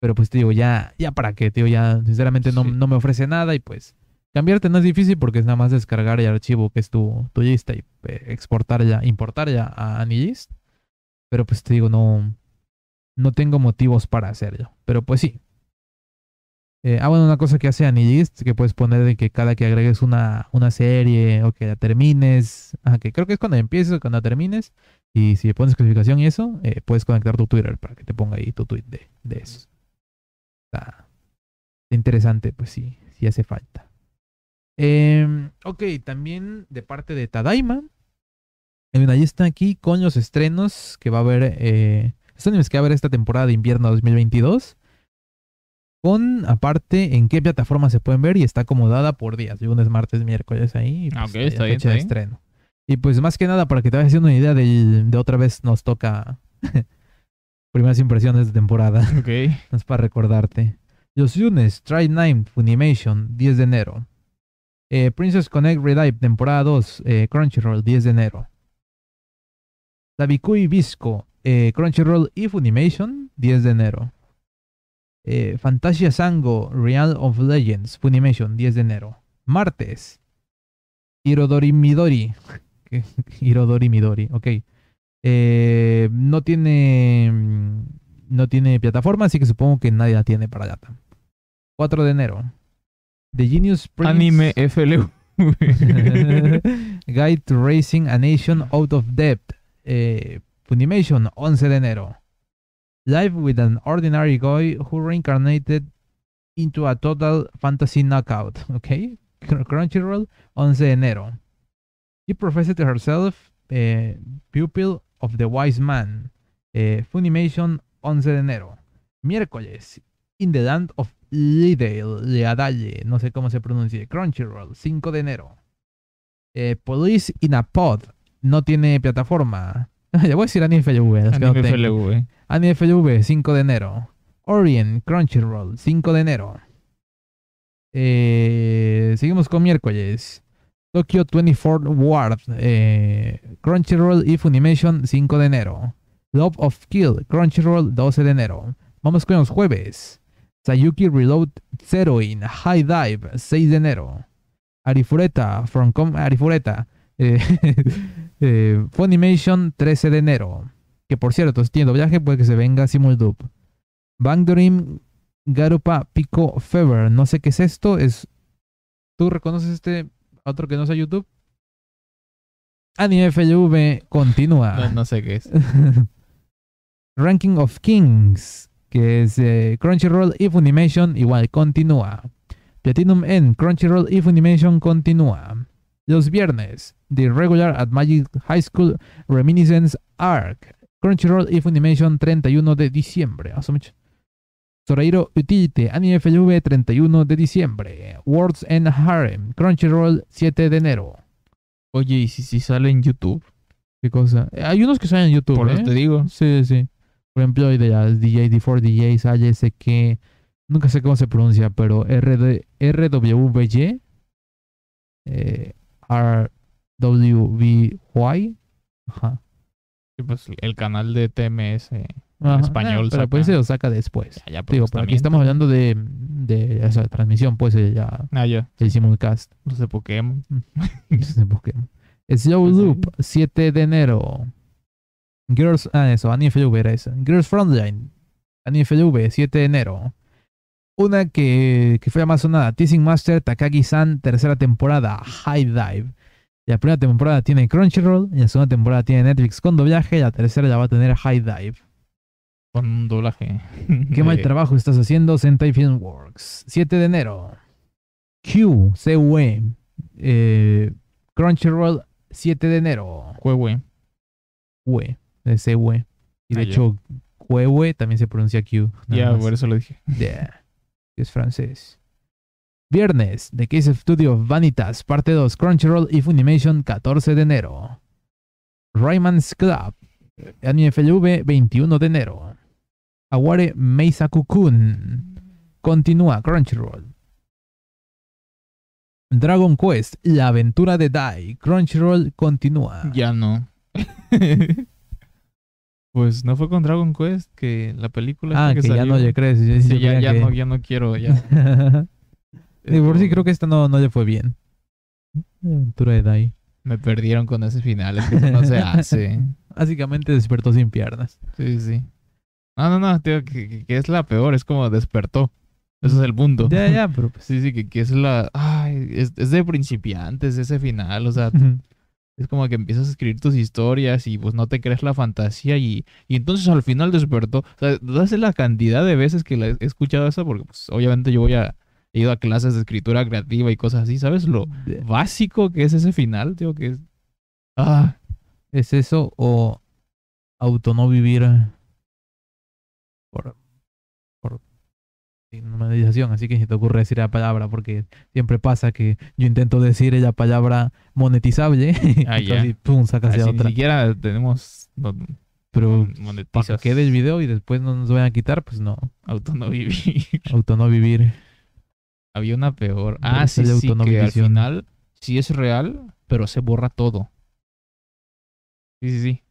Pero pues te digo, ya, ya para qué, tío, ya sinceramente no, Sí. no me ofrece nada y pues cambiarte no es difícil porque es nada más descargar el archivo que es tu, tu lista y eh, exportar ya, importar ya a Anilist. Pero pues te digo, no, no tengo motivos para hacerlo. Pero pues sí. Eh, ah, bueno, una cosa que hace Anilist, que puedes poner de que cada que agregues una, una serie o que la termines, ajá, que creo que es cuando empieces o cuando termines, y si le pones clasificación y eso, eh, puedes conectar tu Twitter para que te ponga ahí tu tweet de, de eso. Está interesante, pues sí, sí hace falta. Em, ok, también de parte de Tadaima, hay una lista aquí con los estrenos que va a haber, eh, estos animes que va a haber esta temporada de invierno 2022. Con, aparte, en qué plataforma se pueden ver y está acomodada por días, lunes, martes, miércoles ahí. Ah, pues, ok, hay está bien, fecha está de bien. estreno. Y pues más que nada, para que te vayas haciendo una idea del- de otra vez nos toca *laughs* primeras impresiones de temporada. Ok. *laughs* Es para recordarte. Los lunes, Try 9, Funimation, 10 de enero. Eh, Princess Connect Redive, temporada 2, eh, Crunchyroll, 10 de enero. Tabikui Visco, eh, Crunchyroll y Funimation, 10 de enero. Eh, Fantasia Sango, Real of Legends, Funimation, 10 de enero. Martes, Hirodori Midori. *laughs* ¿Qué? Hirodori Midori, ok. Eh, no tiene mm, no tiene plataforma, así que supongo que nadie la tiene para data. 4 de enero. The Genius Prince Anime FLU. *laughs* Guide to Racing a Nation Out of Debt. Eh, Funimation, 11 de enero. Live with an ordinary guy who reincarnated into a total fantasy knockout. *laughs* Ok. Cr- Crunchyroll, 11 de enero. She professed herself eh, pupil of the wise man. Eh, Funimation, 11 de enero. Miércoles, In the Land of Lidale, Leadalle, no sé cómo se pronuncia. Crunchyroll, 5 de enero. Eh, Police in a Pod, no tiene plataforma. *laughs* Ya voy a decir Anime FLV. no. Anime FLV, 5 de enero. Orient, Crunchyroll, 5 de enero. Eh, seguimos con miércoles. Tokyo 24 Ward, eh, Crunchyroll y Funimation, 5 de enero. Love of Kill, Crunchyroll, 12 de enero. Vamos con los jueves. Sayuki Reload Zeroin, High Dive, 6 de enero. Arifureta, From Com Arifureta, *laughs* eh, eh, Funimation, 13 de enero. Que por cierto, si tiene doblaje, puede que se venga Simuldub. Bang Dream Garupa Pico Fever. No sé qué es esto. Es. ¿Tú reconoces este otro que no sea YouTube? Anime FLV continúa. No, no sé qué es. *laughs* Ranking of Kings, que es eh, Crunchyroll y Funimation, igual continúa. Platinum N, Crunchyroll y Funimation continúa. Los viernes, The Regular at Magic High School Reminiscence Arc, Crunchyroll y Funimation 31 de diciembre. Hace Sorairo Utility, Anime FLV 31 de diciembre. Words and Harem, Crunchyroll 7 de enero. Oye, ¿y si, si sale en YouTube? ¿Qué cosa? Eh, Hay unos que salen en YouTube. Por ¿eh? eso te digo. Sí, sí. Por ejemplo, el de las DJ, D4 DJ, sale ese que Nunca sé cómo se pronuncia, pero RD, RWBY. Eh, RWBY. Ajá. Sí, pues el canal de TMS. Ajá, español eh, pero saca. pues se lo saca después. Ya, ya, Digo, pues, pero aquí estamos hablando de, de esa transmisión, pues eh, ya Ah, ya. el simulcast. No sé Pokémon. de Pokémon. *laughs* Slow Pues. Loop, 7 de enero. Girls, ah, eso, Anime FLV era esa. Girls Frontline, Anime FLV, 7 de enero. Una que, que fue la más sonada, Teasing Master, Takagi-san, tercera temporada, High Dive. La primera temporada tiene Crunchyroll, y la segunda temporada tiene Netflix con doblaje, y la tercera ya va a tener High Dive. Con un doblaje. *laughs* Qué mal de- trabajo estás haciendo, Sentai Filmworks. 7 de enero. Q, CUE. Eh, Crunchyroll, 7 de enero. Huehue. Ue, de CUE. Y de Ah, hecho, Huehue también se pronuncia Q. Ya, por eso lo dije. Yeah, Es francés. Viernes, The Case of Studio Vanitas, parte 2, Crunchyroll y Funimation, 14 de enero. Rayman's Club, Anime FLV, 21 de enero. Aware Meisaku-kun, continúa Crunchyroll. Dragon Quest, La aventura de Dai, Crunchyroll continúa. Ya no. *laughs* pues no fue con Dragon Quest que la película ah, que, ya no salió. le crees. yo sí ya, que- no, ya no quiero. Ya. *laughs* Por sí creo que esta no, no le fue bien. La aventura de Dai. Me perdieron con ese final. Es que eso no se *laughs* hace. Básicamente despertó sin piernas. Sí, sí. No, no, no, tío, que, que- es la peor, es como despertó. Ese es el punto. Ya, ya, pero *laughs* pues. Sí, sí, que, que es la... Ay, es, es de principiantes ese final, o sea, es como que empiezas a escribir tus historias y pues no te crees la fantasía y, y entonces al final despertó. O sea, no sé la cantidad de veces que la he escuchado eso porque pues obviamente yo voy a... He ido a clases de escritura creativa y cosas así, ¿sabes? Lo básico que es ese final, tío, que es... Ah, ¿Es eso o auto no vivir por, por normalización? Así que si te ocurre decir la palabra, porque siempre pasa que yo intento decir la palabra monetizable *laughs* Ah, y pum, sacas ya ni otra. siquiera tenemos... no- Pero para que quede el video y después no nos vayan a quitar, pues no. Auto no vivir. *laughs* Auto no vivir. Había una peor. Pero Ah, sí, sí, que al final sí es real, pero se borra todo. Sí, sí, sí.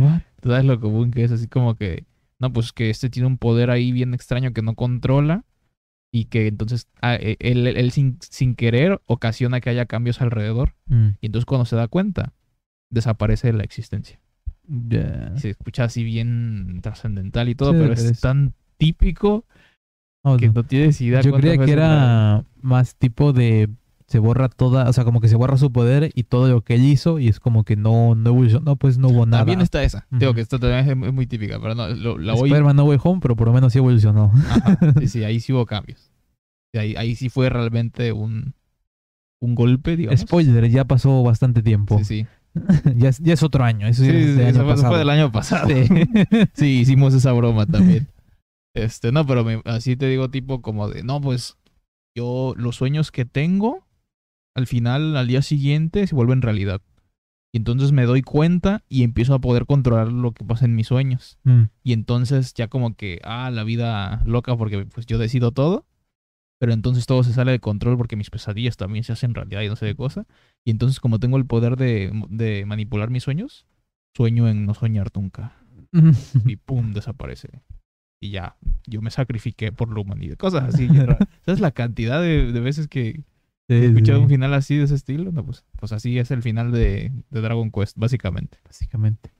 What? Tú sabes lo común que es así como que, no, pues que este tiene un poder ahí bien extraño que no controla y que entonces ah, eh, él, sin, sin querer ocasiona que haya cambios alrededor Mm, y entonces cuando se da cuenta desaparece de la existencia. se escucha así bien trascendental y todo, Sí, pero es es- tan típico Oh, que no. no tienes idea. Yo creía que era más tipo de se borra toda, o sea, como que se borra su poder y todo lo que él hizo y es como que no, no evolucionó, pues no hubo nada. También está esa. Digo Ujú. que esta también es muy- típica, pero no, lo- la voy... Spider-Man No Way Home, pero por lo menos sí evolucionó. Ajá, *laughs* sí, sí, ahí sí hubo cambios. Ahí, ahí sí fue realmente un, un golpe, digamos. Spoiler, ya pasó bastante tiempo. Sí, sí. *laughs* ya, es, ya es otro año, eso Sí, es sí, eso año fue, eso fue del año pasado. Sí. *laughs* Sí, hicimos esa broma también. Este, no, pero me- así te digo, tipo, como de, no, pues, yo, los sueños que tengo, al final, al día siguiente, se vuelven realidad. Y entonces me doy cuenta y empiezo a poder controlar lo que pasa en mis sueños. Mm, Y entonces ya como que, ah, la vida loca porque pues yo decido todo. Pero entonces todo se sale de control porque mis pesadillas también se hacen realidad y no sé de cosa. Y entonces como tengo el poder de, de manipular mis sueños, sueño en no soñar nunca. *laughs* Y pum, desaparece. Y ya, yo me sacrifiqué por la humanidad. Cosas así. *laughs* ¿Sabes la cantidad de, de veces que Sí, he escuchado sí, un final así de ese estilo? No, pues, pues así es el final de, de Dragon Quest, básicamente. básicamente.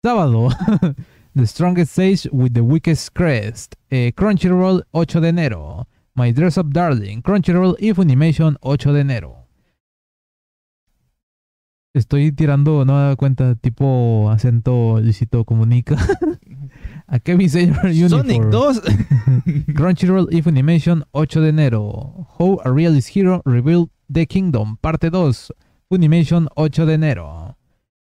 Sábado, *laughs* The Strongest Sage with the Weakest Crest. Eh, Crunchyroll, 8 de enero. My Dress Up Darling, Crunchyroll y Funimation, 8 de enero. Estoy tirando, no me da cuenta, tipo acento Luisito Comunica. *laughs* A Kevin Sayer *laughs* Uniform. Sonic 2. *laughs* Crunchyroll y Funimation, 8 de enero. How a Realist Hero Rebuild the Kingdom, parte 2. Funimation, 8 de enero.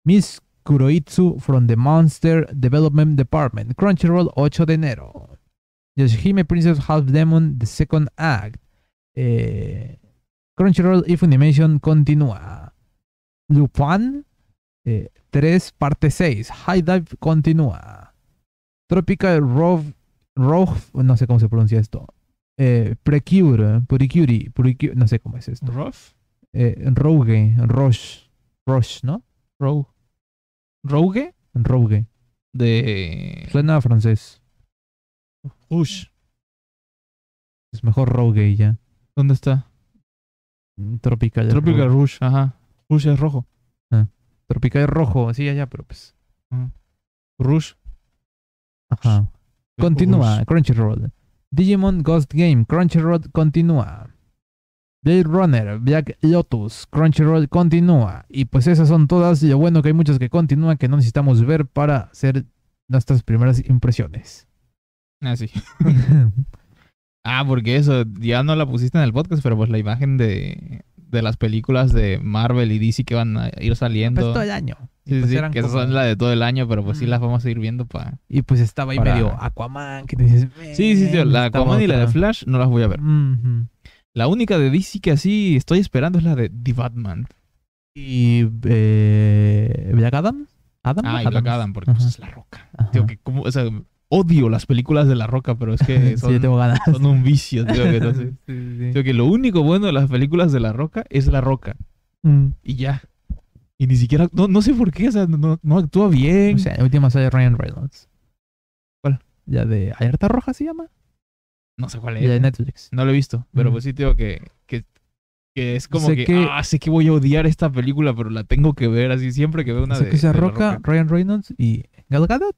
Miss Kuroitsu from the Monster Development Department, Crunchyroll, 8 de enero. Yoshihime Princess Half Demon, The Second Act. Eh, Crunchyroll y Funimation continúa. Lupin, eh, 3, parte 6. High Dive continúa. Tropical Rove, Rove, no sé cómo se pronuncia esto. Eh, Precure, Puricure, Puricure, no sé cómo es esto. Ruff. Eh, Rogue, Roche, Roche, ¿no? Rogue. Rogue. Rogue. De. Suena a francés. Rush. Es mejor Rogue y ya. ¿Dónde está? Tropical. Tropical Rogue. Rush, ajá. Rush es rojo. Tropical rojo, sí, allá, pero pues. Rush. Ajá. Continúa, Crunchyroll. Digimon Ghost Game, Crunchyroll continúa. Blade Runner, Black Lotus, Crunchyroll continúa. Y pues esas son todas. Y lo bueno que hay muchas que continúan que no necesitamos ver para hacer nuestras primeras impresiones. Ah, sí. *laughs* *laughs* Ah, porque eso, ya no la pusiste en el podcast, pero pues la imagen de, de las películas de Marvel y DC que van a ir saliendo. Pues todo el año. Sí, pues sí, que esas son la de todo el año, pero pues sí las vamos a ir viendo para... Y pues estaba ahí Para- medio Aquaman, que dices. Sí, sí, sí, "Eh, la Aquaman y la de otra". Flash no las voy a ver. La única de DC que así estoy esperando es la de The Batman. Y eh, Black Adam. Adam. Ah, y Black. Adam, porque pues, es La Roca. Tío, que como, o sea, odio las películas de La Roca, pero es que *laughs* Sí, son, tengo ganas. son un vicio, *laughs* tío, que. Sí, sí, sí. Tío, que lo único bueno de las películas de La Roca es La Roca. Mm. Y ya. Y ni siquiera, no, no sé por qué, o sea, no, no actúa bien. O sea, la última sale Ryan Reynolds. ¿Cuál? Ya de Alerta Roja se llama. no sé cuál Ya de es. Netflix. No lo he visto, pero pues sí tengo que, que, que es como Sé que, que- ah, sé que voy a odiar esta película, pero la tengo que ver así siempre que veo una de, que de La Roca, Ryan Reynolds y Gal Gadot.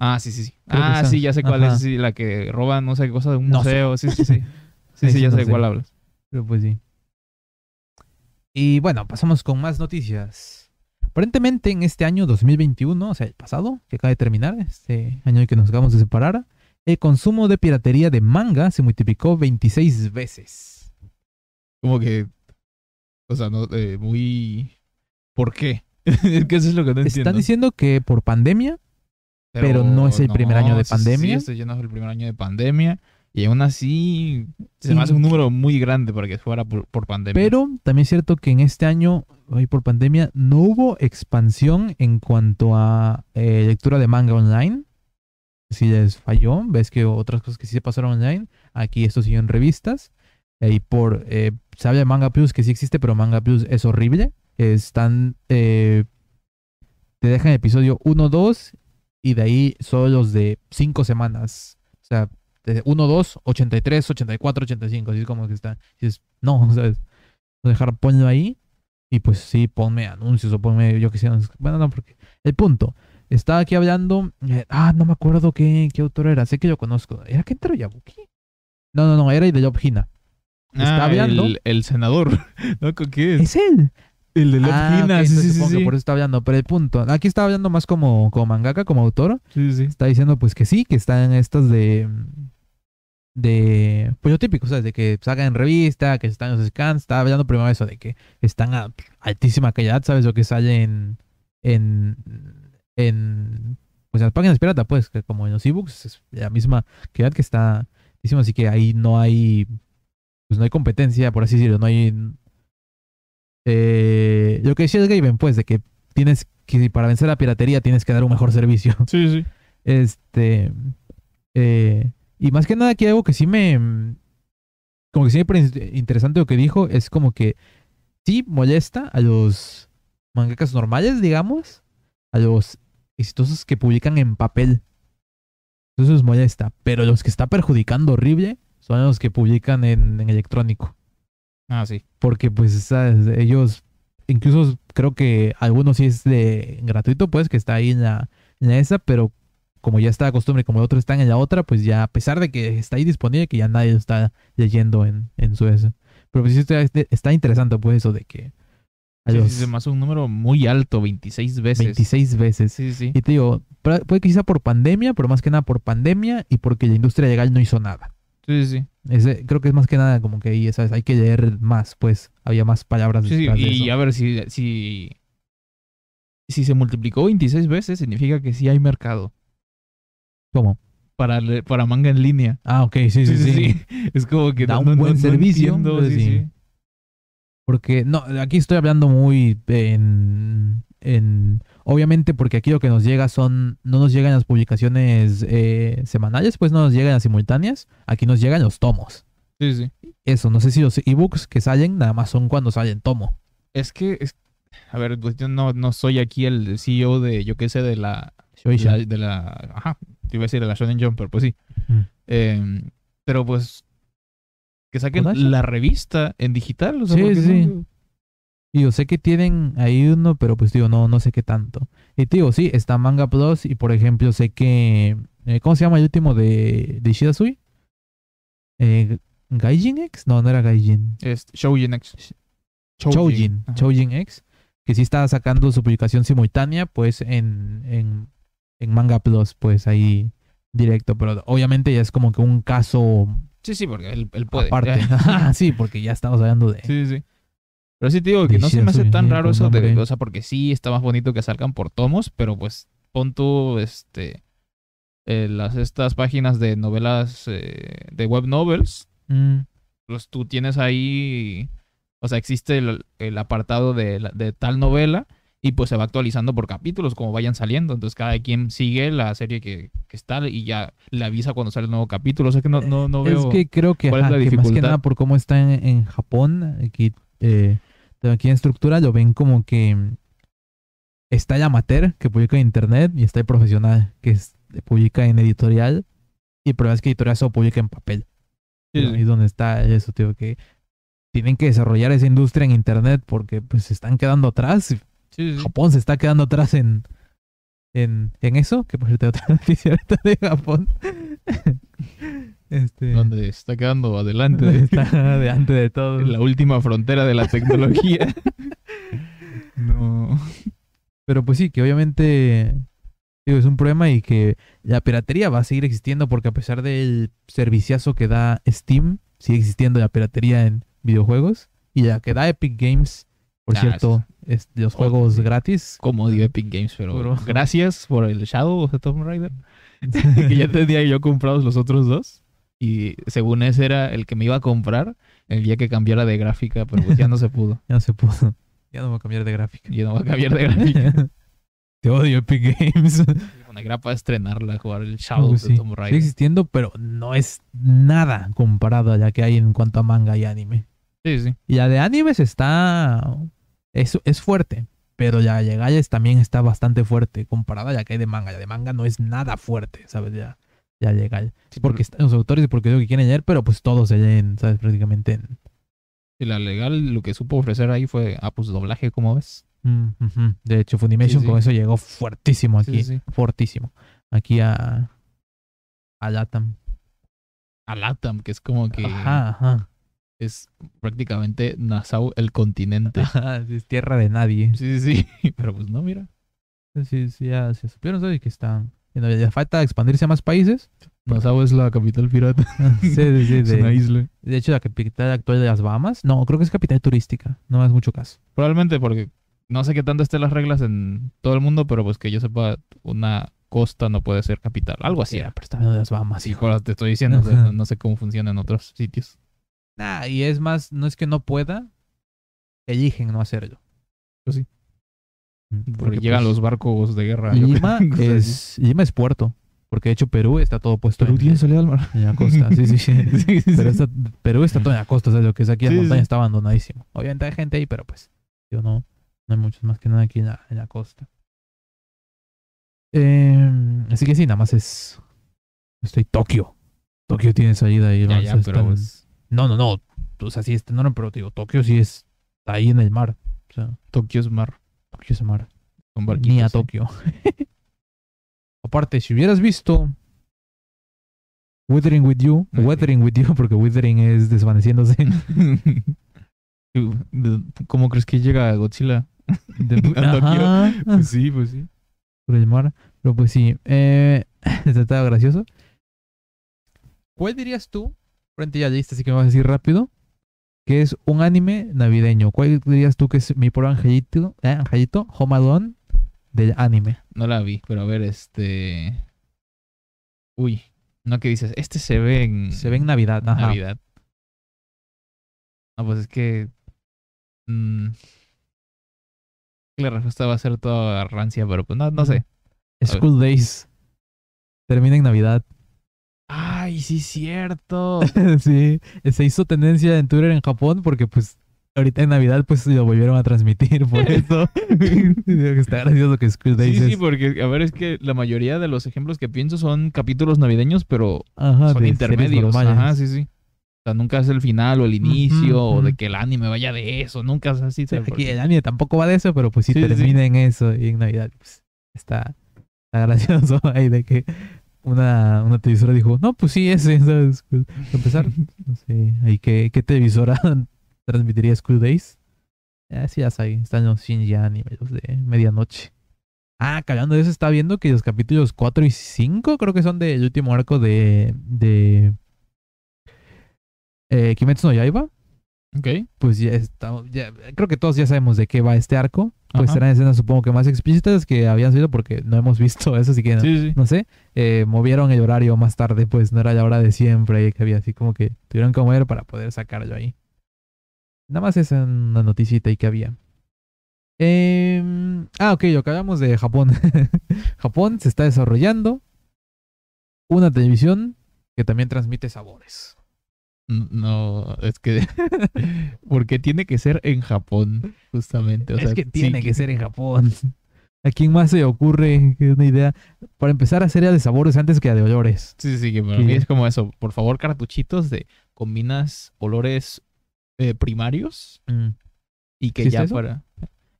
Ah, sí, sí, sí. Creo que Ah, esa. sí, ya sé cuál Ajá. es, sí, la que roban no sé qué cosa de un No sé. museo, sí, sí, sí. Sí, *laughs* Ahí sí, sí ya no sé de sé. cuál hablas. Pero pues sí. Y bueno, pasamos con más noticias. Aparentemente en este año 2021, o sea, el pasado, que acaba de terminar, este año en que nos acabamos de separar, el consumo de piratería de manga se multiplicó 26 veces. Como que, o sea, no, eh, muy... ¿Por qué? *laughs* es que eso es lo que no entiendo. Están diciendo que por pandemia, pero no es el primer año de sí, sí, pandemia. este ya no es el primer año de pandemia. Y aún así, se me hace un número muy grande para que fuera por, por pandemia. pero también es cierto que en este año, hoy por pandemia, no hubo expansión en cuanto a eh, lectura de manga online. Si les falló, ves que otras cosas que sí se pasaron online, aquí esto siguió en revistas. Y por, eh, se habla de Manga Plus, que sí existe, pero Manga Plus es horrible. Están, eh, te dejan episodio 1, 2 y de ahí solo los de 5 semanas. O sea, de 1, 2, 83, 84, 85, así es como que está. Dices, no, *laughs* ¿sabes? Dejar, ponlo ahí y pues sí, ponme anuncios o ponme, yo que sé. Bueno, no, porque el punto. Estaba aquí hablando. eh, ah, no me acuerdo qué, qué autor era. Sé que lo conozco. ¿Era Kentaro Yabuki? No, no, no, era de Job Hina. está Ah, hablando. El, el senador. *laughs* ¿No? ¿Con qué es? Es él. El de Love Ah, Hina, sí, entonces sí, sí, supongo que sí. por eso está hablando. Pero el punto. Aquí está hablando más como, como mangaka, como autor. Sí, sí. Está diciendo pues que sí, que están estas de. De. Pues lo típico, ¿sabes? De que sacan en revista, que están en los scans. Estaba hablando primero eso, de que están a altísima calidad, ¿sabes? Lo que sale en. En. En. Pues en las páginas pirata, pues, que como en los ebooks, es la misma calidad que está. altísima, Así que ahí no hay. Pues no hay competencia, por así decirlo. No hay. Eh, lo que decía el Gaben, pues, de que tienes que. Para vencer la piratería tienes que dar un mejor servicio. Sí, sí. *laughs* Este. eh, y más que nada, aquí algo que sí me. mm, Como que sí me parece interesante lo que dijo. Es como que sí molesta a los mangakas normales, digamos. A los exitosos que publican en papel. Eso les molesta. Pero los que está perjudicando horrible son los que publican en, en electrónico. Ah, sí. Porque pues ¿sabes? ellos, incluso creo que algunos sí es de gratuito, pues que está ahí en la, en la esa, pero como ya está de costumbre, como el otro están en la otra, pues ya a pesar de que está ahí disponible, que ya nadie lo está leyendo en, en su esa. Pero pues sí está, está interesante pues eso de que Sí, los sí, se me hace un número muy alto, 26 veces. 26 veces. Sí, sí. Y te digo, puede que sea por pandemia, pero más que nada por pandemia y porque la industria legal no hizo nada. Sí, sí. Ese, creo que es más que nada como que ahí, ¿sabes? Hay que leer más, pues. Había más palabras Sí, sí, de y eso. a ver si, si, si se multiplicó 26 veces, significa que sí hay mercado ¿Cómo? para, para manga en línea. Ah, ok, *laughs* sí, sí, sí. Es como que Da no- un no- buen no servicio, entiendo, pues, sí. Porque, no, aquí estoy hablando muy en, en... Obviamente porque aquí lo que nos llega son... No nos llegan las publicaciones eh, semanales, pues no nos llegan las simultáneas. Aquí nos llegan los tomos. Sí, sí. Eso, no sé si los ebooks que salen nada más son cuando salen tomo. Es que, es- a ver, pues yo no, no soy aquí el CEO de, yo qué sé, de la, Shoeisha. la- de la, ajá, te iba a decir de la Shonen Jump, pero pues sí. Mm. Eh, pero pues, que saquen ¿Kodansha? la revista en digital, o sea, Sí, sí. no- Y yo sé que tienen ahí uno, pero pues digo, no, no sé qué tanto. Y te digo, sí, está Manga Plus y por ejemplo sé que... eh, ¿Cómo se llama el último de, de Ishidasui? Eh, ¿Gaijin X? No, no era Gaijin. Es Shoujin X. Choujin. Ajá. Choujin X. Que sí está sacando su publicación simultánea, pues en, en, en Manga Plus, pues ahí directo. Pero obviamente ya es como que un caso Sí, sí, porque él, él puede. aparte. ya. *laughs* *laughs* sí, porque ya estamos hablando de... Sí, sí. Pero sí te digo que no se me hace tan sí, raro con eso de, o sea, porque sí está más bonito que salgan por tomos, pero pues pon tú, este, eh, las, estas páginas de novelas, eh, de web novels, Mm, pues tú tienes ahí, o sea, existe el, el apartado de, de tal novela y pues se va actualizando por capítulos como vayan saliendo. Entonces cada quien sigue la serie que, que está y ya le avisa cuando sale el nuevo capítulo. O sea que no, no, no veo... Es que creo que, cuál es ajá, la que más que nada por cómo está en, en Japón, aquí, eh, aquí en estructura lo ven como que está el amateur que publica en internet y está el profesional que es- publica en editorial y el problema es que editorial solo publica en papel. Sí. Ahí es donde está eso, tío, que tienen que desarrollar esa industria en internet porque pues se están quedando atrás. Sí, sí. Japón se está quedando atrás en, en, en eso, que por cierto *laughs* otra noticia ahorita de Japón. este, Donde está quedando adelante. está *laughs* delante de todo. la última frontera de la tecnología. *laughs* no. Pero pues sí, que obviamente digo, es un problema y que la piratería va a seguir existiendo porque a pesar del serviciazo que da Steam, sigue existiendo la piratería en videojuegos. Y la que da Epic Games, por cierto, es los juegos gratis. Como dio Epic Games, pero gracias por el Shadow de Tomb Raider. *laughs* que ya tenía yo comprados los otros dos. Y según ese era el que me iba a comprar el día que cambiara de gráfica, pero pues ya no se pudo. *laughs* Ya no se pudo. Ya no voy a cambiar de gráfica. Ya no va a cambiar de gráfica. *laughs* Te odio Epic Games. Una grapa estrenarla, jugar el Shadow Pues de sí, Tomb sigue Raider. existiendo, pero no es nada comparado a la que hay en cuanto a manga y anime. Sí, sí. Y la de animes está. Es, es fuerte. Pero la de Gaias también está bastante fuerte comparada a la que hay de manga. La de manga no es nada fuerte, ¿sabes? Ya, ya. Sí, Porque están los autores y porque lo que quieren leer, pero pues todos se leen, ¿sabes? Prácticamente en. Y la legal lo que supo ofrecer ahí fue, ah, pues doblaje, ¿cómo ves? Mm. De hecho, Funimation Sí, sí. con eso llegó fuertísimo aquí. Fortísimo. Aquí a. A Latam. A Latam, que es como que Ajá, ajá. Es prácticamente Nassau el continente. *laughs* Ajá, es tierra de nadie. Sí, sí, sí. *laughs* Pero pues no, mira. Sí, sí, ya se supieron, ¿sabes? Que no, ya falta expandirse a más países. Nassau es la capital pirata. *laughs* sí, sí, sí. es una De, isla. de hecho, la capital actual de las Bahamas. No, creo que es capital turística. No me das mucho caso. Probablemente porque no sé qué tanto estén las reglas en todo el mundo, pero pues que yo sepa, una costa no puede ser capital. Algo así. Sí, pero está de las Bahamas, hijo. te estoy diciendo, no, no sé cómo funciona en otros sitios. Nah, y es más, no es que no pueda, eligen no hacerlo. Pues sí. Mm, Porque llegan pues, los barcos de guerra. Lima *laughs* es, Lima es puerto. Porque de hecho Perú está todo puesto Perú en, tiene salida al mar. en la costa. Sí, sí, *laughs* sí. Sí, sí, Pero sí. está- Perú está todo en la costa, o sea, lo que es aquí en Sí, la montaña sí. está abandonadísimo. Obviamente hay gente ahí, pero pues, yo no, no hay muchos más que nada aquí en la, en la costa. Eh, así que sí, nada más es. Estoy Tokio. Tokio tiene salida ahí. Ya, ya, pero están- pues, No, no, no. O sea, sí está enorme, pero digo, Tokio sí es ahí en el mar. O sea, Tokio es mar. Tokio es mar. Con Ni barquitos. a sí. Tokio. *laughs* Aparte, si hubieras visto Withering with You, Ok. Weathering with You, porque Withering es desvaneciéndose. *laughs* ¿Cómo crees que llega Godzilla? de- A *laughs* Tokio. Pues sí, pues sí. por el mar. Pero pues sí, eh, este estaba gracioso. ¿Cuál dirías tú, frente ya lista, así que me vas a decir rápido, que es un anime navideño? ¿Cuál dirías tú que es mi pobre angelito, eh, angelito, Home Alone del anime? No la vi, pero a ver, este. Uy, no que dices, este se ve en. Se ve en Navidad, ajá. Navidad. No, pues es que. mm, la respuesta va a ser toda rancia, pero pues no, no sé. School Days. Termina en Navidad. Ay, sí, cierto. *laughs* sí, se hizo tendencia en Twitter en Japón porque pues ahorita en Navidad pues lo volvieron a transmitir por *laughs* eso. *laughs* Está gracioso que Days Sí, sí, es- porque, a ver, es que la mayoría de los ejemplos que pienso son capítulos navideños, pero Ajá, son intermedios. Ajá, sí, sí. O sea, nunca es el final o el inicio o de que el anime vaya de eso. Nunca es así. Sí, aquí el anime tampoco va de eso, pero pues sí, Sí, sí, sí. termina en eso y en Navidad. Pues, está, está gracioso ahí de que una, una televisora dijo, no, pues sí, ese, *laughs* ¿sabes? Pues, para empezar, no sé, ahí qué, qué televisora *laughs* transmitiría School Days. Ah, sí, ya saben, están los Shinji Anime, los de medianoche. Ah, de eso, está viendo que los capítulos 4 y 5 creo que son del último arco de, de eh, Kimetsu no Yaiba Ok. pues ya estamos, ya, creo que todos ya sabemos de qué va este arco. Pues Ajá. serán escenas supongo que más explícitas que habían sido porque no hemos visto eso, así que no, Sí, sí. no sé. Eh, movieron el horario más tarde, pues no era la hora de siempre que había así como que tuvieron que mover para poder sacarlo ahí. Nada más es una noticita ahí que había. Em, ah, ok, lo que hablamos de Japón. *laughs* Japón se está desarrollando una televisión que también transmite sabores. No, es que. *laughs* porque tiene que ser en Japón, justamente. O sea, es que sí tiene que ser en Japón. *laughs* ¿A quién más se ocurre una idea? Para empezar a hacer de sabores antes que a de olores. Sí, sí, que para Sí. mí es como eso. Por favor, cartuchitos de combinas olores eh, primarios y que ¿Existe ya eso? para.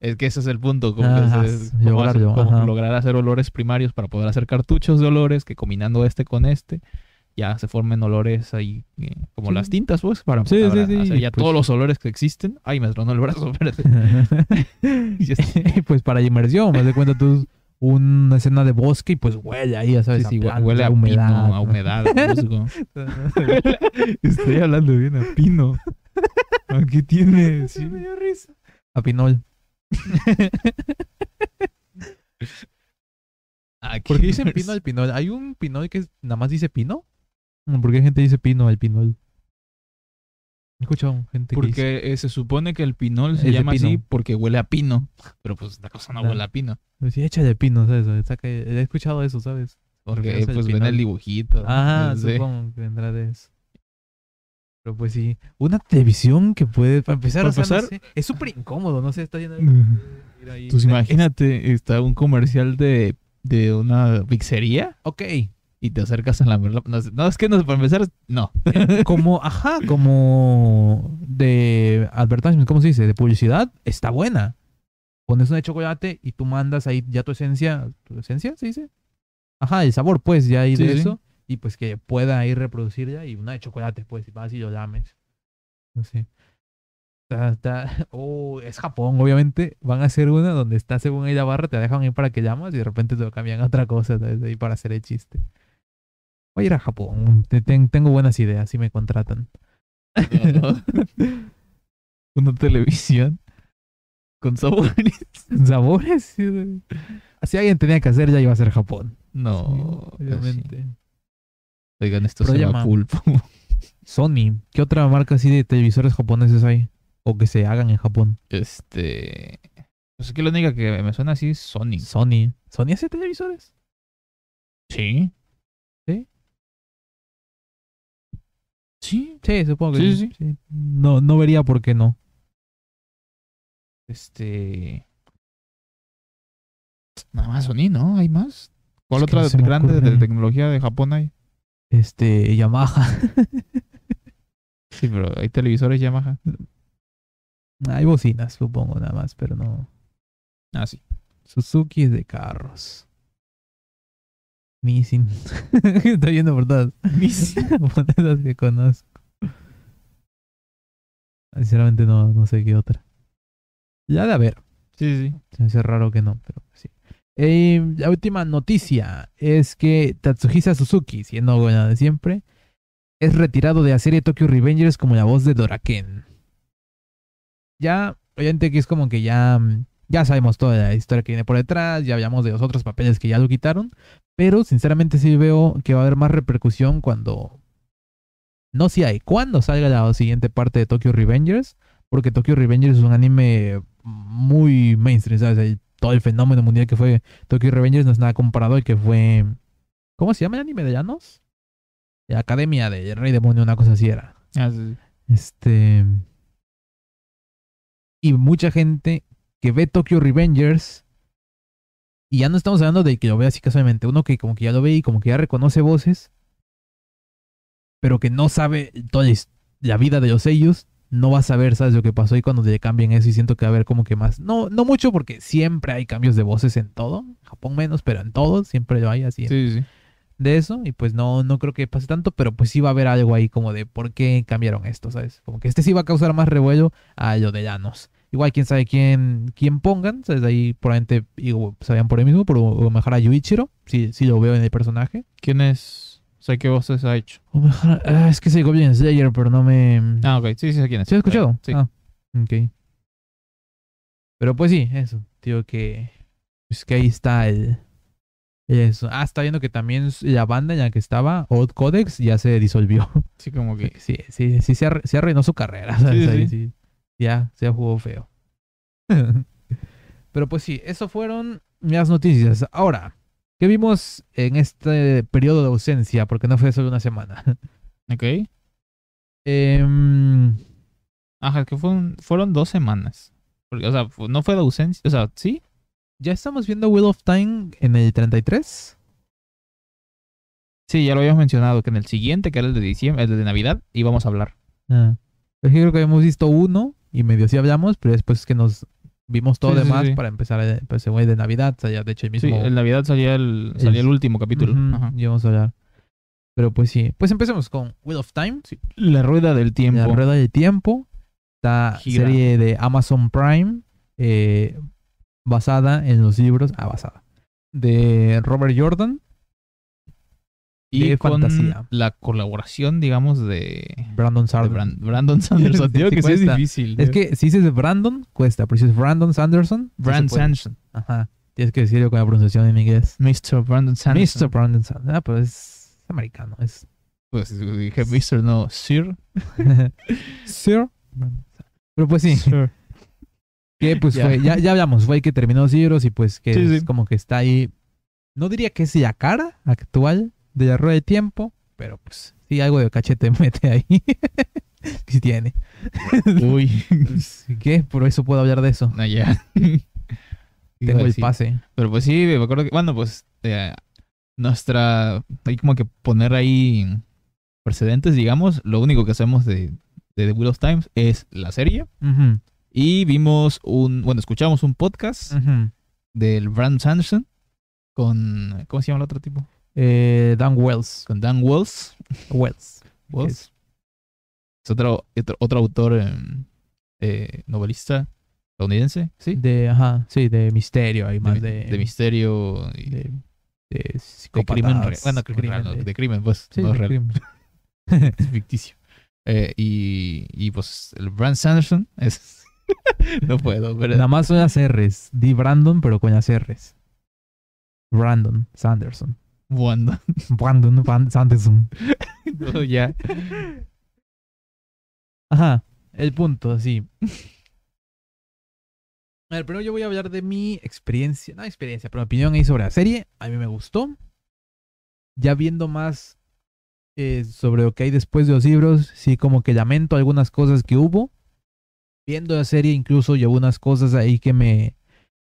Es que ese es el punto. Como, Ah, que hacer- lograr hacer olores primarios para poder hacer cartuchos de olores que combinando este con este ya se formen olores ahí eh, como Sí. las tintas, pues, para, Sí, para sí, sí, hacer ya pues. todos los olores que existen. Ay, me tronó el brazo, *laughs* espérate. *laughs* Pues para inmersión, me de cuenta tú una escena de bosque y pues huele ahí, ya sabes, Sí, a huele a, humedad. pino, a humedad. a. *laughs* Estoy hablando bien a pino. ¿Qué tiene? Sí. me dio risa. A pinol. ¿Por qué dicen pino al pinol? ¿Hay un pinol que nada más dice pino? ¿Por qué gente dice pino al pinol? He escuchado gente que dice... Porque eh, se supone que el pinol se de llama así porque huele a pino. Pero pues la cosa no Claro. huele a pino. Sí, échale pino, ¿sabes? He escuchado eso, ¿sabes? Porque Porque pues ven el dibujito. Ah, no sé. supongo que vendrá de eso. Pero pues sí, una televisión que puede, para empezar, Para o sea, no empezar- sé, es súper incómodo, no sé, está lleno de... Mm. Ahí. Pues imagínate, está un comercial de, de una pizzería Ok, y te acercas a la... No, no, es que no, para empezar, no. como, ajá, como de advertisement, ¿cómo se dice? De publicidad, está buena. Pones una de chocolate y tú mandas ahí ya tu esencia, ¿tu esencia se dice? Ajá, el sabor, pues, ya ahí Sí, de sí. eso. Y pues que pueda ahí reproducir ya y una de chocolate, pues, y vas y lo lames. No sé. Está, *laughs* está- Oh, es Japón, obviamente. Van a hacer una donde está según ahí la barra, te dejan ahí para que llamas y de repente te lo cambian a otra cosa, ¿sabes? Ahí para hacer el chiste. Voy a ir a Japón. te- ten- tengo buenas ideas si me contratan. *laughs* Una televisión con sabores. *laughs* ¿Sabores? Si alguien tenía que hacer, ya iba a ser Japón. No, Sí, obviamente. Oigan, esto Pero se llama- pulpo. *laughs* Sony. ¿Qué otra marca así de televisores japoneses hay? O que se hagan en Japón. Este... Pues es que la única que me suena así es Sony. Sony. ¿Sony hace televisores? Sí. ¿Sí? Sí. Sí, supongo que Sí, sí. sí. No, no vería por qué no. Este... Nada más Sony, ¿no? ¿Hay más? ¿Cuál Es otra no grande de ocurre. tecnología de Japón hay? Este, Yamaha. *laughs* Sí, pero hay televisores Yamaha. hay bocinas, supongo, nada más, pero no. Ah, sí. Suzuki es de carros. Nissin. *laughs* Estoy viendo por todas. *laughs* por todas que conozco. Sinceramente no, no sé qué otra. Ya de haber. Sí, sí. Se me hace raro que no, pero sí. Eh, la última noticia es que Tatsuhisa Suzuki, siendo buena de siempre, es retirado de la serie Tokyo Revengers como la voz de Doraken. Ya, obviamente que es como que ya, mm, ya sabemos toda la historia que viene por detrás, ya hablamos de los otros papeles que ya lo quitaron, pero sinceramente sí veo que va a haber más repercusión cuando... No si hay, cuando salga la siguiente parte de Tokyo Revengers, porque Tokyo Revengers es un anime muy mainstream, ¿sabes? El- todo el fenómeno mundial que fue Tokyo Revengers no es nada comparado al que fue... ¿Cómo se llama el anime de Llanos? la Academia de Rey Demonio, una cosa así era. Ah, sí. Este. Y mucha gente que ve Tokyo Revengers. Y ya no estamos hablando de que lo vea así casualmente. Uno que como que ya lo ve y como que ya reconoce voces. Pero que no sabe toda la, vida de los sellos. No va a saber, ¿sabes? Lo que pasó y cuando le cambien eso. Y siento que va a haber como que más. No, no mucho porque siempre hay cambios de voces en todo. Japón menos, pero en todo. Siempre lo hay así. Sí, sí, sí. de eso y pues no, no creo que pase tanto, pero pues sí va a haber algo ahí como de por qué cambiaron esto, ¿sabes? Como que este sí va a causar más revuelo a lo de Llanos. Igual quién sabe quién, quién pongan, ¿sabes? Ahí probablemente digo, sabían por ahí mismo, pero o mejor a Yuichiro, sí, sí lo veo en el personaje. ¿Quién es? Sea, ¿qué voces ha hecho? O mejor, ah, es que soy Goblin Slayer, pero no me... Ah, ok. Sí, sí, sé quién es. ¿Sí has escuchado? Sí. Ah, ok. Pero pues sí, eso, tío, que... Pues que ahí está el... Eso. Ah, está viendo que también la banda en la que estaba, Odd Codex, ya se disolvió. Sí, como que... Sí, sí, sí, se, arruinó su carrera. ¿sabes? Sí, sí. sí. Ya, se jugó feo. *laughs* Pero pues sí, eso fueron las noticias. Ahora, ¿qué vimos en este periodo de ausencia? Porque no fue solo una semana. *laughs* Ok. Em, Ajá, que fueron, fueron dos semanas. Porque, o sea, no fue de ausencia. O sea, sí. ya estamos viendo Wheel of Time en el 33. Sí, ya lo habíamos mencionado, que en el siguiente, que era el de diciembre, el de Navidad, íbamos a hablar. Ah. Es que creo que habíamos visto uno y medio sí hablamos, pero después es que nos vimos todo Sí, sí, demás sí. para empezar el, pues, el güey de Navidad. Ya de hecho el mismo. Sí, en Navidad salía el, salía el Es- último capítulo. Ujú, Ajá. y vamos a hablar. Pero pues sí. Pues empecemos con Wheel of Time. La rueda del tiempo. La Rueda del Tiempo. Esta Gira. serie de Amazon Prime. eh, basada en los libros. Ah, basada. De Robert Jordan. Y de con fantasía. la colaboración, digamos, de, Brandon de Sanderson. Bran- Brandon *laughs* Sanderson. Digo que sí es difícil. Es tío. que si dices Brandon, cuesta. Pero si es Brandon Sanderson. sí Brand se puede. Sanderson. Ajá. Tienes que decirlo con la pronunciación en inglés. Mr. Brandon Sanderson. Mr. Brandon Sanderson. Ah, pero es americano. Es Pues dije Mr. no, Sir. *laughs* Sir. Pero pues sí. Sir. Que pues fue, ya, ya hablamos, fue el que terminó los libros y pues que Sí, es sí. como que está ahí. No diría que es la cara actual de la rueda de tiempo, pero pues sí, algo de cachete *laughs* mete ahí. *laughs* sí tiene. Uy. *laughs* ¿Qué? Por eso puedo hablar de eso. No, ya. Tengo el Sí. pase. Pero pues sí, me acuerdo que, bueno, pues eh, nuestra, hay como que poner ahí precedentes, digamos. Lo único que hacemos de, de The Wheel of Times es la serie. Y vimos un, bueno, escuchamos un podcast del Brand Sanderson con, ¿cómo se llama el otro tipo? Eh, Dan Wells. Con Dan Wells. Wells. Wells. Es otro, otro, otro autor eh, eh, novelista estadounidense, ¿sí? De, ajá, sí, de misterio y más de... de misterio y de, de de crimen. Bueno, crimen crimen, de- de crimen, pues. sí, no de real. crimen. *laughs* es ficticio. Eh, y, y pues el Brand Sanderson es. *laughs* no puedo, pero. Nada más son las R's. Di Brandon, pero con las R's. Brandon Sanderson. Wanda. Brandon Van Sanderson. *laughs* No, ya. Ajá, el punto, sí. A ver, primero yo voy a hablar de mi experiencia, no experiencia, pero mi opinión ahí sobre la serie. A mí me gustó. Ya viendo más eh, sobre lo que hay después de los libros, sí como que lamento algunas cosas que hubo. Viendo la serie incluso llevo unas cosas ahí que me,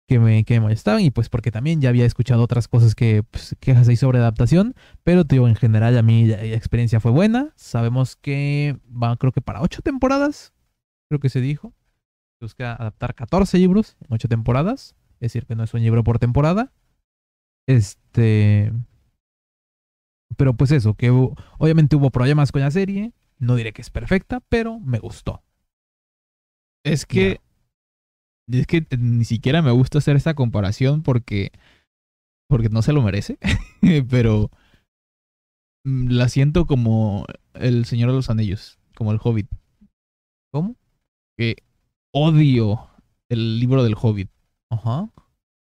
que me, que me molestaban y pues porque también ya había escuchado otras cosas que, pues, quejas ahí sobre adaptación. Pero digo, en general a mí la, la experiencia fue buena. Sabemos que va creo que para ocho temporadas, creo que se dijo. Busca adaptar 14 libros en ocho temporadas. Es decir, que no es un libro por temporada. Este... Pero pues eso, que hubo- obviamente hubo problemas con la serie. No diré que es perfecta, pero me gustó. Es que. Es que ni siquiera me gusta hacer esta comparación porque. Porque no se lo merece. *laughs* pero. mm, La siento como el Señor de los Anillos. Como el Hobbit. ¿Cómo? Que odio el libro del Hobbit. Ajá.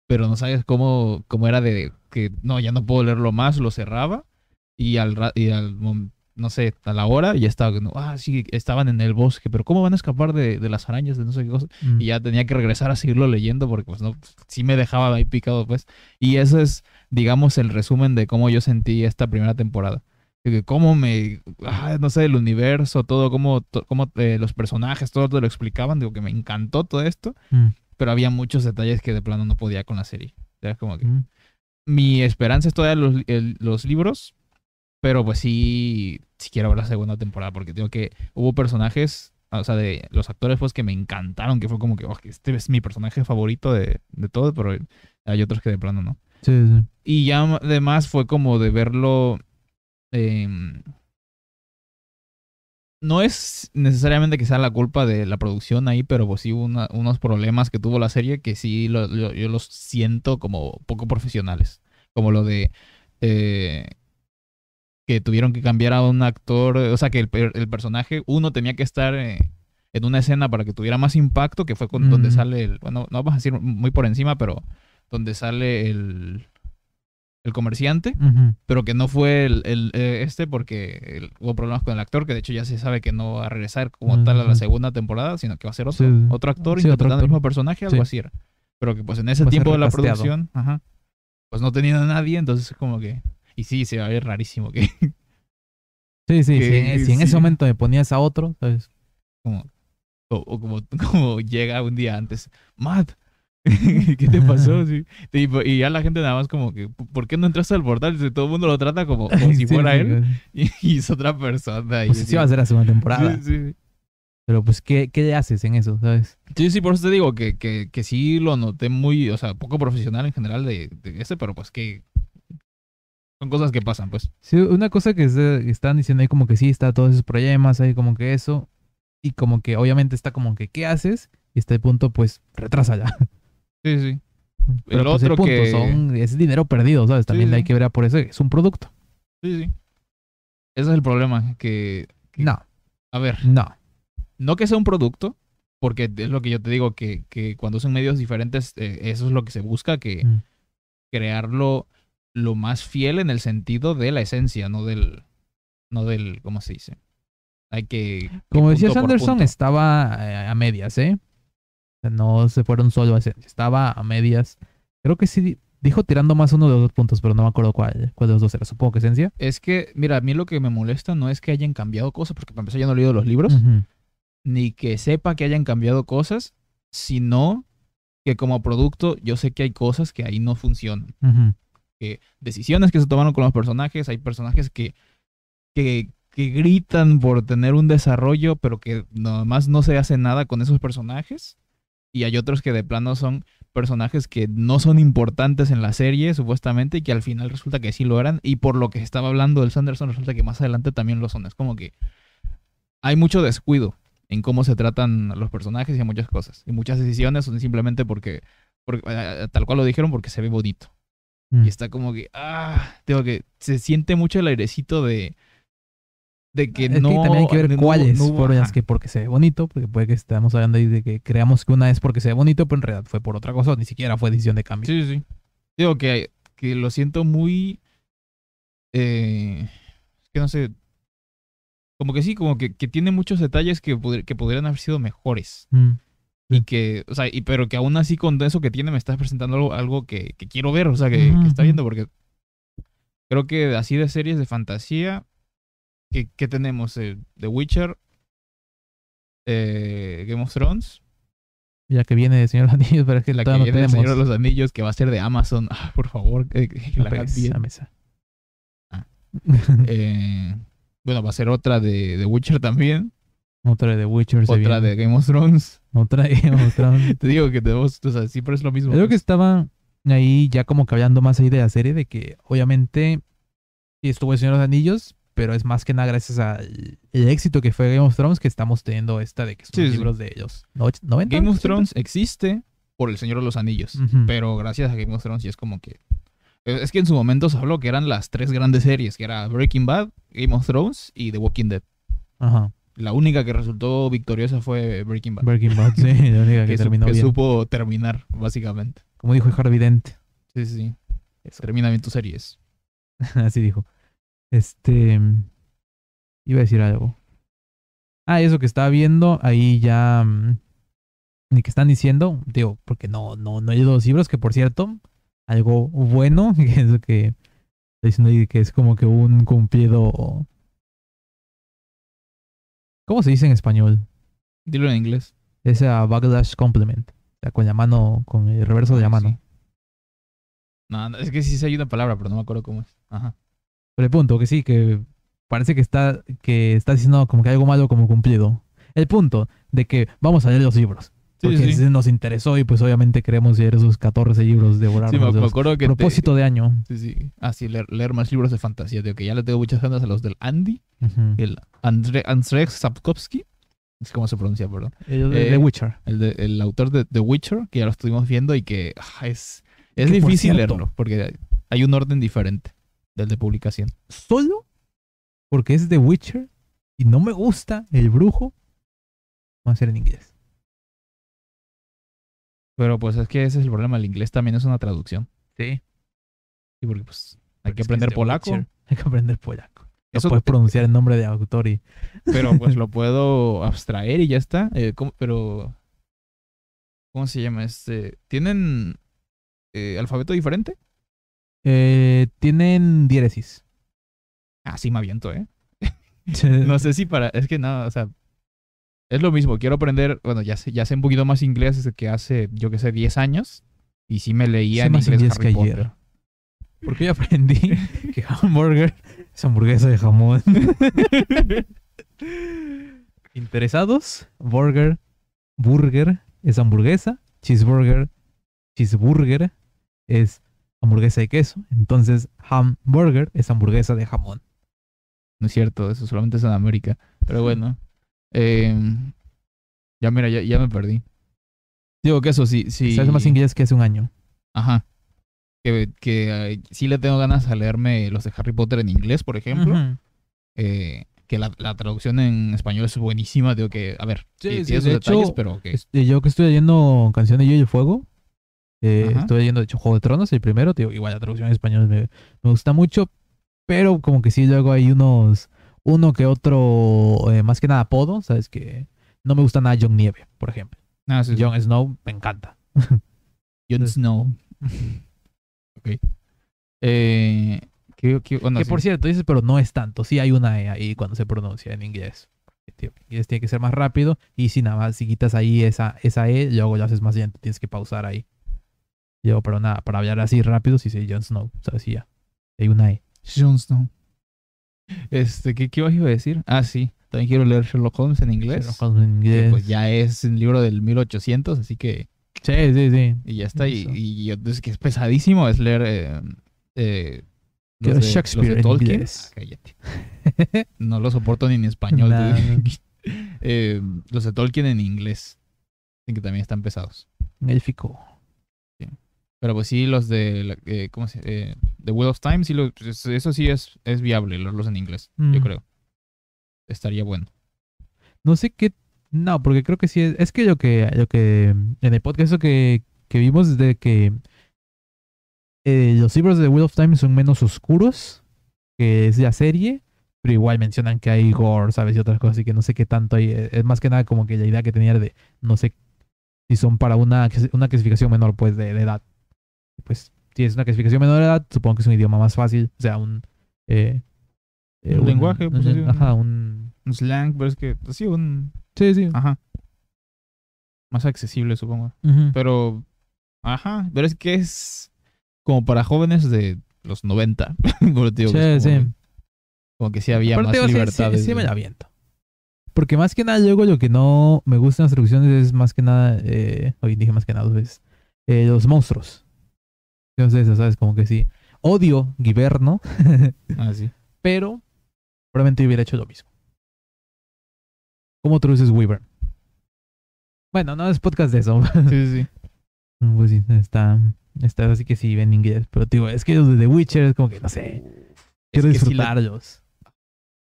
pero no sabes cómo, cómo era de que no, ya no puedo leerlo más, lo cerraba y al, y al no sé, a la hora ya estaba, no, ah, sí, estaban en el bosque, pero ¿cómo van a escapar de, de las arañas, de no sé qué cosa? Mm. Y ya tenía que regresar a seguirlo leyendo porque pues no, sí me dejaba ahí picado pues. Y eso es, digamos, el resumen de cómo yo sentí esta primera temporada. cómo me, ah, no sé, el universo, todo, cómo, to- cómo eh, los personajes, todo te lo explicaban, digo que me encantó todo esto, Mm, pero había muchos detalles que de plano no podía con la serie. Era como que mm. mi esperanza es todavía los, el- los libros, pero pues sí, sí quiero ver la segunda temporada, porque digo que hubo personajes, o sea, de los actores pues que me encantaron, que fue como que, oh, este es mi personaje favorito de, de todo, pero hay otros que de plano no. Sí, sí. Y ya además fue como de verlo. em, no es necesariamente que sea la culpa de la producción ahí, pero pues sí hubo una- unos problemas que tuvo la serie que sí lo- lo- yo los siento como poco profesionales. Como lo de eh, que tuvieron que cambiar a un actor, o sea que el, el personaje, uno tenía que estar eh, en una escena para que tuviera más impacto, que fue con, donde sale el, bueno, no vamos a decir muy por encima, pero donde sale el, el comerciante, pero que no fue el, el, eh, este porque hubo problemas con el actor, que de hecho ya se sabe que no va a regresar como tal a la segunda temporada, sino que va a ser otro, Sí, otro actor Sí, otro interpretando el mismo personaje, algo Sí. así era. Pero que pues en ese Va tiempo de la producción, ajá, pues no tenía a nadie, entonces es como que... Y sí, se va a ver rarísimo que *laughs* Sí, sí, Que- si en, si en sí. ese momento me ponías a otro, ¿sabes? como... O, o como, *laughs* como llega un día antes, Matt, *laughs* ¿qué te pasó? Sí. Y, ya la gente nada más como que, ¿por qué no entraste al portal? Si todo el mundo lo trata como, como si Sí, fuera él y, y es otra persona. y Pues sí va a ser la segunda temporada. Sí, sí. Pero pues, ¿qué, ¿qué haces en eso, sabes? Sí, sí, por eso te digo que, que, que sí lo noté muy, o sea, poco profesional en general de, de este, pero pues que son cosas que pasan, pues. Sí, una cosa que se- están diciendo ahí como que sí, está todos esos problemas ahí como que eso. Y como que obviamente está como que, ¿qué haces? Y este punto, pues, retrasa ya. *laughs* Sí, sí. Pero El pues, el otro punto que- son, es dinero perdido, ¿sabes? También Sí, hay que ver por eso, es un producto. Sí, sí. Ese es el problema, que, No, a ver, no. no que sea un producto, porque es lo que yo te digo, que, que cuando son medios diferentes, eh, eso es lo que se busca, que Mm. crearlo lo más fiel en el sentido de la esencia, no del, no del, ¿cómo se dice? Hay que... Como decía punto. estaba eh, a medias, ¿eh? No se fueron solo a ese- Estaba a medias. Creo que sí di- dijo tirando más uno de los dos puntos, pero no me acuerdo cuál, cuál de los dos era. Supongo que esencia. Es que, mira, a mí lo que me molesta no es que hayan cambiado cosas, porque para empezar yo no he leído los libros, ni que sepa que hayan cambiado cosas, sino que como producto yo sé que hay cosas que ahí no funcionan. Decisiones que se tomaron con los personajes, hay personajes que, que, gritan por tener un desarrollo, pero que nomás no se hace nada con esos personajes. Y hay otros que de plano son personajes que no son importantes en la serie, supuestamente, y que al final resulta que sí lo eran. Y por lo que estaba hablando del Sanderson, resulta que más adelante también lo son. Es como que hay mucho descuido en cómo se tratan los personajes y muchas cosas. Y muchas decisiones son simplemente porque, porque eh, tal cual lo dijeron, porque se ve bonito. Mm. Y está como que, ah, tengo que, se siente mucho el airecito de, de que es no. que también hay que ver no- cuáles no las que porque se ve bonito, porque puede que estemos hablando ahí de que creamos que una es porque se ve bonito, pero en realidad fue por otra cosa, o ni siquiera fue decisión de cambio. Sí, sí. Digo que, que lo siento muy. Eh, que no sé. Como que sí, como que, que tiene muchos detalles que, que podrían haber sido mejores. Mm. Y que, o sea, y, pero que aún así con eso que tiene me estás presentando algo, algo que, que quiero ver, o sea, que, está viendo, porque creo que así de series de fantasía, que, que tenemos eh, The Witcher, eh, Game of Thrones, Ya que viene de Señor de los Anillos, pero es que la que no viene tenemos Señor de los Anillos, que va a ser de Amazon, Ah, por favor, que, que No la bien. mesa. Ah. Eh, bueno, va a ser otra de The Witcher también, otra de The Witcher *laughs* otra de Game of Thrones. Otra de Game of Thrones. Te digo que tenemos, o sea, siempre es lo mismo. Creo que pues. estaba ahí ya como que hablando más ahí de la serie, de que obviamente estuvo el Señor de los Anillos, pero es más que nada gracias al el éxito que fue Game of Thrones que estamos teniendo esta de que son Sí, sí. libros de ellos. ¿No? ¿90? Game of ¿80? Thrones existe por el Señor de los Anillos. Pero gracias a Game of Thrones sí es como que... Es que en su momento se habló que eran las tres grandes series, que era Breaking Bad, Game of Thrones y The Walking Dead. Ajá. La única que resultó victoriosa fue Breaking Bad. Breaking Bad, sí, la única *laughs* que, que, su- terminó que bien. supo terminar, básicamente. Como dijo Harvey Dent. Sí, sí, sí. Termina bien tus series. *laughs* Así dijo. Este. Iba a decir algo. Ah, eso que estaba viendo, ahí ya. mm, Ni que están diciendo, digo, porque no, no, no leído los libros, que por cierto, algo bueno, *laughs* que es lo que diciendo que es como que un cumplido. ¿Cómo se dice en español? Dilo en inglés. Esa backlash compliment. O sea, con la mano, con el reverso de la Ah, mano. sí. No, no, es que sí se hay una palabra, pero no me acuerdo cómo es. Ajá. Pero el punto, que sí, que parece que está, que está diciendo como que algo malo como cumplido. El punto de que vamos a leer los libros. Sí, Porque sí. nos interesó y pues obviamente queremos leer esos 14 libros, devorarlos. Sí, me, de me los- acuerdo que... te- propósito de año. Sí, sí. Ah, sí, leer, leer más libros de fantasía. Tío, que ya le tengo muchas ganas a los del Andy, Ujú. el André, Andrzej Sapkowski. Es como se pronuncia, perdón. El de Eh, The Witcher. El, de- el autor de The Witcher, que ya lo estuvimos viendo y que ah, es, es Que, por difícil cierto- leerlo, porque hay un orden diferente del de publicación. Solo porque es The Witcher y no me gusta el brujo, va a ser en inglés. Pero pues es que ese es el problema, el inglés también es una traducción. Sí. Sí, porque pues hay que aprender polaco. Witcher. *laughs* Hay que aprender polaco. No Eso puedes te- pronunciar el nombre de autor y... *laughs* pero pues lo puedo abstraer y ya está. Eh, ¿cómo- pero, ¿cómo se llama? Este, ¿Tienen eh, alfabeto diferente? Eh, tienen diéresis. Ah, sí me aviento, ¿eh? *laughs* No sé si para... Es que nada, o sea... Es lo mismo, quiero aprender... Bueno, ya sé, ya sé un poquito más inglés desde que hace, yo que sé, 10 años. Y sí me leía Sé en más inglés inglés Harry que Potter. ayer. Porque yo aprendí *laughs* que hamburger es hamburguesa de jamón. *laughs* ¿Interesados? Burger. Burger es hamburguesa. Cheeseburger. Cheeseburger es hamburguesa de queso. Entonces, hamburger es hamburguesa de jamón. No es cierto, eso solamente es en América. Pero bueno. Eh, ya mira, ya, ya me perdí. Digo que eso sí, sí. Sabes más inglés que hace un año. Ajá. Que, que sí le tengo ganas a leerme los de Harry Potter en inglés, por ejemplo. Ujú. Eh, que la, la traducción en español es buenísima. Digo que, a ver, Sí, sí, sí, tiene sus de hecho, detalles, pero que. Este, yo que estoy leyendo Canción de Yo y el Fuego, eh, estoy leyendo de hecho Juego de Tronos, el primero, tío, igual la traducción en español me, me gusta mucho, pero como que sí luego hay unos, uno que otro, eh, más que nada apodo, sabes que no me gusta nada Jon Nieve, por ejemplo. Ah, sí, sí. Jon Snow me encanta. *laughs* Jon Snow. *laughs* ok. Eh, ¿qué- qué- bueno, que sí. por cierto, dices, pero no es tanto, sí hay una E ahí cuando se pronuncia en inglés. En inglés tiene que ser más rápido y si nada más, si quitas ahí esa, esa E, luego lo haces más lento, tienes que pausar ahí. Yo, pero nada, para hablar así rápido, sí sí, Jon Snow, o sea, sí ya. Hay una E. Jon Snow. Este, ¿qué, ¿qué iba a decir? Ah, sí. También quiero leer Sherlock Holmes en inglés. Sherlock Holmes en que, inglés. pues ya es un libro del 1800, así que. Sí, sí, sí. Y ya está. Y, y yo- es que es pesadísimo es leer. Eh, eh, los de- Shakespeare los de Tolkien. Ah, cállate. *laughs* No lo soporto ni en español. Nah. *laughs* Eh, los de Tolkien en inglés. Así que también están pesados. Élfico. Pero pues sí, los de. eh, ¿Cómo se eh, The Wheel of Time, sí lo- es- eso sí es, es viable, leerlos en inglés. Yo Mm. creo. Estaría bueno. No sé qué. No, porque creo que sí es. Es que lo que, lo que en el podcast que, que vimos es de que eh, los libros de The Wheel of Time son menos oscuros que es la serie, pero igual mencionan que hay gore, ¿sabes? Y otras cosas, así que no sé qué tanto hay. Eh, Es más que nada como que la idea que tenía de no sé si son para una, una clasificación menor, pues, de, de edad. Pues, si es una clasificación menor de edad, supongo que es un idioma más fácil, o sea, un. eh, eh, Un lenguaje, pues, sí, un- Ajá, un. Un slang, pero es que. Sí, un. Sí, sí. Ajá. Más accesible, supongo. Pero. Ajá. Pero es que es. Como para jóvenes de los 90. *laughs* Por eso te digo Sí, es como, sí. como que sí había Aparte, más libertad. Sí, sí me la aviento. Porque más que nada, luego lo que no me gusta en las traducciones es más que nada, eh, hoy dije más que nada, es eh, los monstruos. Entonces, eso, ¿sabes? Como que sí. Odio Giverno, *laughs* Ah, sí. pero probablemente hubiera hecho lo mismo. ¿Cómo traduces Wyvern? Bueno, no es podcast de eso. Sí, sí, sí. *laughs* pues sí, está, está así que sí, en inglés. Pero digo, es que los de The Witcher es como que, no sé, quiero Es que disfrutarlos.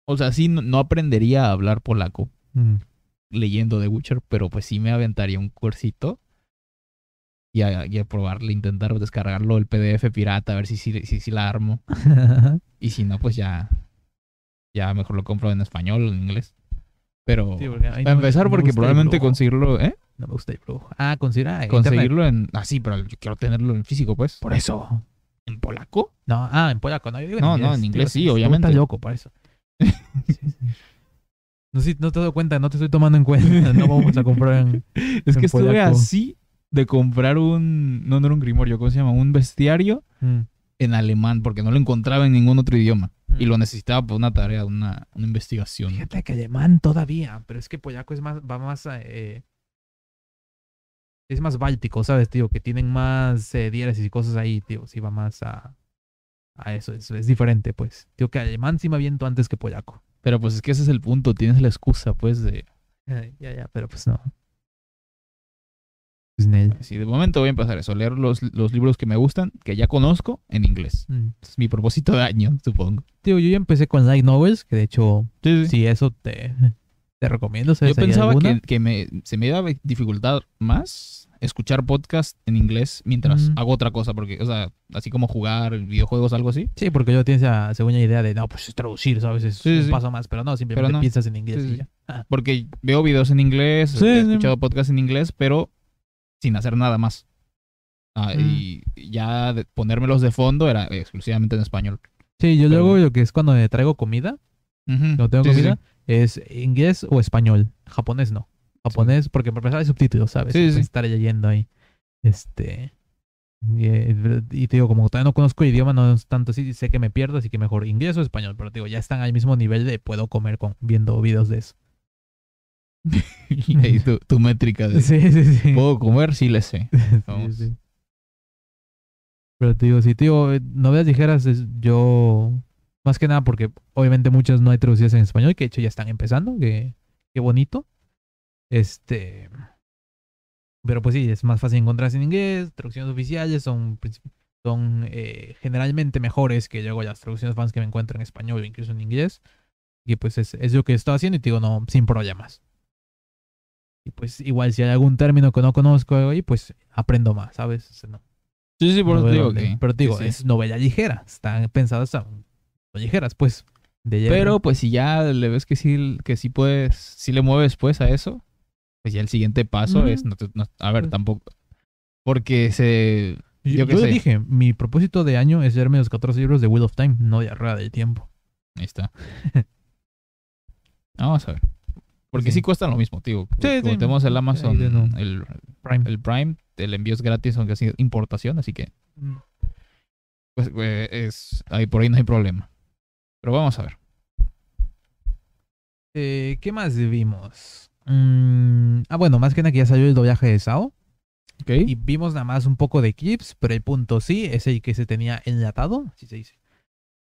O sea, sí, no, no aprendería a hablar polaco Mm. leyendo The Witcher, pero pues sí me aventaría un cursito. Y a, y a probarle, intentar descargarlo el PDF pirata, a ver si si, si la armo. *laughs* Y si no, pues ya. Ya mejor lo compro en español o en inglés. Pero. Sí, porque para no empezar, no porque probablemente conseguirlo, ¿eh? No me gusta el brujo. Ah, considera. internet. Conseguirlo en. Ah, sí, pero yo quiero tenerlo en físico, pues. Por eso. ¿En polaco? No, ah, en polaco, no. Yo digo No, no, en inglés sí, obviamente. Estás loco para eso. Sí, sí. No, sí, no te doy cuenta, no te estoy tomando en cuenta. No vamos a comprar en. *laughs* Es En que estuve polaco. así de comprar un. No, no era un grimorio, ¿cómo se llama? Un bestiario Mm, en alemán, porque no lo encontraba en ningún otro idioma. mm. Y lo necesitaba por una tarea, una, una investigación. Fíjate que alemán todavía, pero es que polaco es más, va más a, eh, es más báltico, ¿sabes, tío? Que tienen más eh, diéresis y cosas ahí, tío. Sí va más a, a eso, es, es diferente, pues. Tío, que alemán sí me aviento antes que polaco. Pero pues es que ese es el punto, tienes la excusa, pues, de. Ya, ya, pero pues no. Sí, de momento voy a empezar eso, leer los, los libros que me gustan, que ya conozco, en inglés. Mm. Es mi propósito de año, supongo. Tío, yo ya empecé con light novels, que de hecho, Sí, sí. sí, eso te, *laughs* te recomiendo. Yo ¿sabes? ¿Hay pensaba que, que me, se me iba a dificultar más escuchar podcast en inglés mientras Mm. hago otra cosa, porque, o sea, así como jugar videojuegos, algo así. Sí, porque yo tienes esa segunda idea de, no, pues es traducir, ¿sabes? Es Sí, un sí. paso más, pero no, simplemente no. piensas en inglés Sí, y sí. ya. Ah, Porque veo videos en inglés, he escuchado podcasts en inglés, pero sin hacer nada más. Ah, Mm. Y ya de- ponérmelos de fondo era exclusivamente en español. Sí, yo luego lo que es cuando me traigo comida, Ujú. cuando tengo Sí, sí, comida, es inglés o español. Japonés no. Japonés, porque para empezar hay subtítulos, ¿sabes? Sí, estar leyendo ahí. Este. Y, eh, y te digo, como todavía no conozco el idioma, no es tanto así, sé que me pierdo, así que mejor inglés o español. Pero te digo, ya están al mismo nivel de puedo comer con viendo videos de eso. *laughs* Ahí tu, tu métrica de Sí, sí, sí. ¿puedo comer? Sí le sé. *laughs* Vamos. Pero te digo, si te digo, eh, novelas ligeras, yo. Más que nada porque obviamente muchas no hay traducidas en español, que de hecho ya están empezando, que qué bonito. Este. Pero pues sí, es más fácil encontrarse en inglés, traducciones oficiales son, son eh, generalmente mejores que luego las traducciones fans que me encuentro en español o incluso en inglés. Y pues es, es lo que estoy haciendo y te digo, no, sin problemas. Y pues igual si hay algún término que no conozco ahí, pues aprendo más, ¿sabes? O sea, no- Sí, sí, por eso te digo que. Pero te digo, sí. es novela ligera. Están pensadas a ligeras, pues. De. Pero pues si ya le ves que sí, que sí puedes, si le mueves pues a eso, pues ya el siguiente paso es, no te- no- a ver, Pues- tampoco, porque se, yo, yo yo le dije, mi propósito de año es leerme los 14 libros de Wheel of Time, no de Rueda del Tiempo. ahí está. *laughs* Vamos a ver. Porque sí, Sí. cuestan lo mismo, tío. Sí, Como sí. tenemos el Amazon, no. el, Prime. el Prime, el envío es gratis, aunque sea importación, así que Mm. pues, eh, es, ahí por ahí no hay problema. Pero vamos a ver. Eh, ¿Qué más vimos? Mm, ah, bueno, más que nada que ya salió el doblaje de Sao. ¿Ok? Y vimos nada más un poco de clips, pero el punto sí es el que se tenía enlatado, así se dice.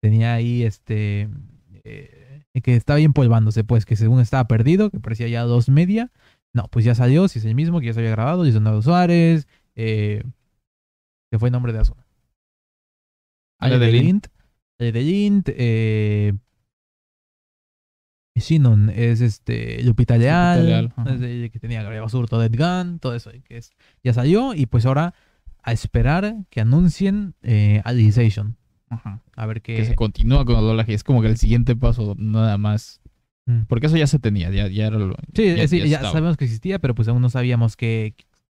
Tenía ahí este. eh, que estaba empolvándose, pues, que según estaba perdido, que parecía ya dos media. No, pues ya salió, si es el mismo, que ya se había grabado, Leonardo Suárez, eh, que fue el nombre de zona. Ale de Lint. Ale de Lint, eh, Shinon es este Lupita Leal, Leal, ajá. es el que tenía Gabriel Basurto, Dead Gun, todo eso, que es, ya salió y pues ahora a esperar que anuncien eh, Alicization. Ajá. A ver qué... Que se continúa con el doblaje. Es como que el siguiente paso, nada más. Mm. Porque eso ya se tenía, ya, ya era lo. Sí, ya- es decir, ya ya, sabemos que existía, pero pues aún no sabíamos qué,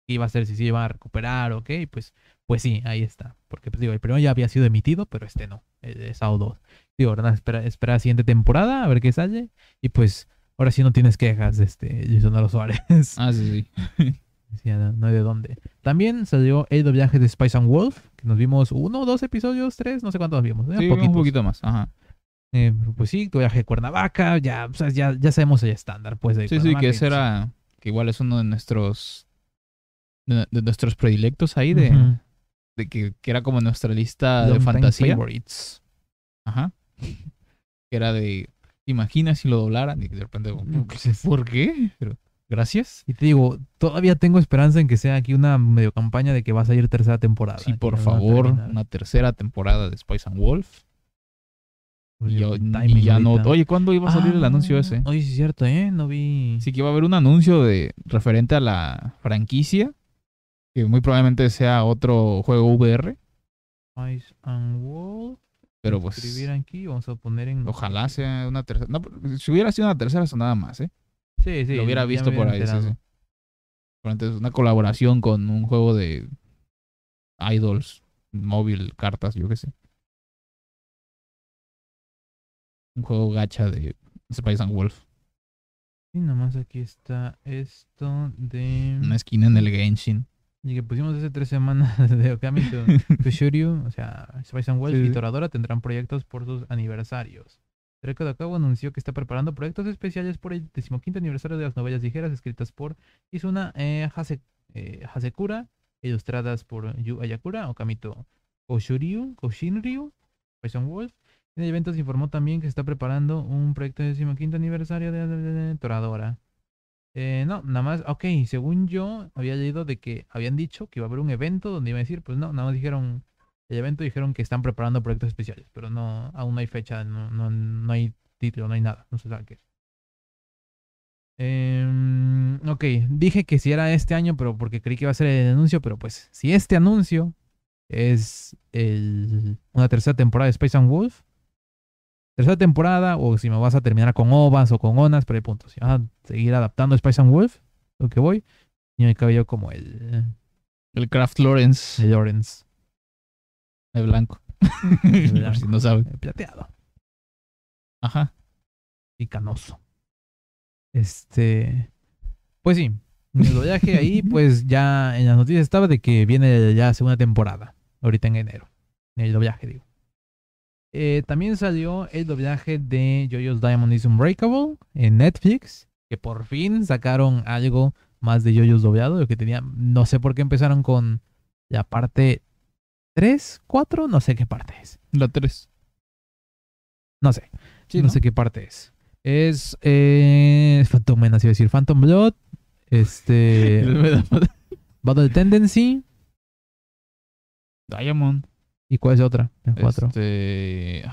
qué iba a hacer, si se iba a recuperar o qué, y pues, pues sí, ahí está. Porque pues digo, el primero ya había sido emitido, pero este no, el de Sao 2. Digo, nada, espera, espera la siguiente temporada, a ver qué sale, y pues ahora sí no tienes quejas de este Leonardo Suárez. Ah, sí, sí. *laughs* No, hay de dónde. También salió el doblaje de Spice and Wolf, que nos vimos uno, dos episodios, tres, no sé cuántos vimos. Sí, un poquito más. Ajá. Eh, pues sí, doblaje de Cuernavaca, ya, o sea, ya, ya sabemos el estándar, pues. De Sí, sí, que ese era. Que igual es uno de nuestros. De, de nuestros predilectos ahí, de, de que, que era como nuestra lista de Long fantasía. favorites. Ajá. *laughs* Que era de. ¿Te imaginas si lo doblaran? Y de repente. ¿Por qué? Pero, Gracias. Y te digo, todavía tengo esperanza en que sea aquí una medio campaña de que va a salir tercera temporada. Sí, por favor, una tercera temporada de Spice and Wolf. Pues Y, yo- ya no. Oye, ¿cuándo iba a salir el Ah, anuncio ese? Oye, sí es cierto, ¿eh? No vi. Sí que va a haber un anuncio de referente a la franquicia. Que muy probablemente sea otro juego VR. Spice and Wolf. Pero pues. Escribir aquí, vamos a poner en. Ojalá sea una tercera. No, si hubiera sido una tercera, sonaba más, ¿eh? Sí, sí. Lo hubiera visto por ahí. Sí, enterado. sí. Pero entonces, una colaboración con un juego de idols móvil, cartas, yo qué sé. Un juego gacha de Spice and Wolf. Y nomás aquí está esto de... Una esquina en el Genshin. Y que pusimos hace tres semanas *laughs* de Okami to, to *laughs* Shuryu, o sea, Spice and Wolf Sí, y. Toradora tendrán proyectos por sus aniversarios. Reiko Dakawa anunció que está preparando proyectos especiales por el decimoquinto aniversario de las novelas ligeras escritas por Izuna eh, eh, Hasekura, ilustradas por Yu Ayakura, Okamito Koshuryu, Koshinryu, and Wolf. En el evento se informó también que está preparando un proyecto de decimoquinto aniversario de, de- de- de Toradora. Eh, no, nada más, ok, según yo había leído de que habían dicho que iba a haber un evento donde iba a decir, pues no, nada más dijeron, el evento dijeron que están preparando proyectos especiales, pero no, aún no hay fecha, no, no, no hay título, no hay nada, no se sabe qué es. Em, ok, dije que si era este año, pero porque creí que iba a ser el anuncio, pero pues si este anuncio es el, una tercera temporada de Space and Wolf, tercera temporada, o si me vas a terminar con ovas o con onas, pero hay puntos. Si vas a seguir adaptando Spice and Wolf, lo que voy, y me cabello como el, El Kraft Lawrence el Lawrence, de blanco. blanco. *laughs* Por si no saben. plateado Ajá. y canoso. Este, pues sí, el doblaje ahí, *laughs* pues ya en las noticias estaba de que viene ya segunda temporada, ahorita en enero, en el doblaje digo. Eh, también salió el doblaje de JoJo's Diamond is Unbreakable en Netflix, que por fin sacaron algo más de JoJo's doblado, lo que tenía, no sé por qué empezaron con la parte 3, 4, no sé qué parte es, La 3. no sé. Sí, no, sé qué parte es. Es eh, Phantom Menace, iba a decir Phantom Blood, este *laughs* Battle Tendency Diamond. y cuál es otra, en cuatro. Este.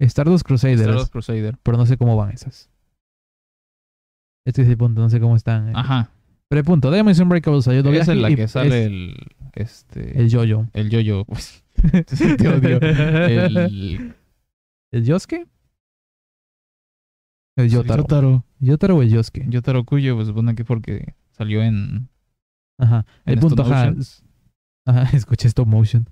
Stardust Crusader, Stardust Crusader. pero no sé cómo van esas. Este es el punto, no sé cómo están. eh. Ajá. Pero el punto, Diamond is Unbreakable salió doblaje Esa es la que sale es el. Este. el Jojo. El yo-yo. *laughs* Pues, te odio. El. ¿El Yosuke? El Yotaro. Yotaro. ¿Yotaro o el Yosuke? Yotaro Kuyo, pues supone que porque salió en. Ajá. El en punto, ajá. Ajá, *laughs* escuché stop motion.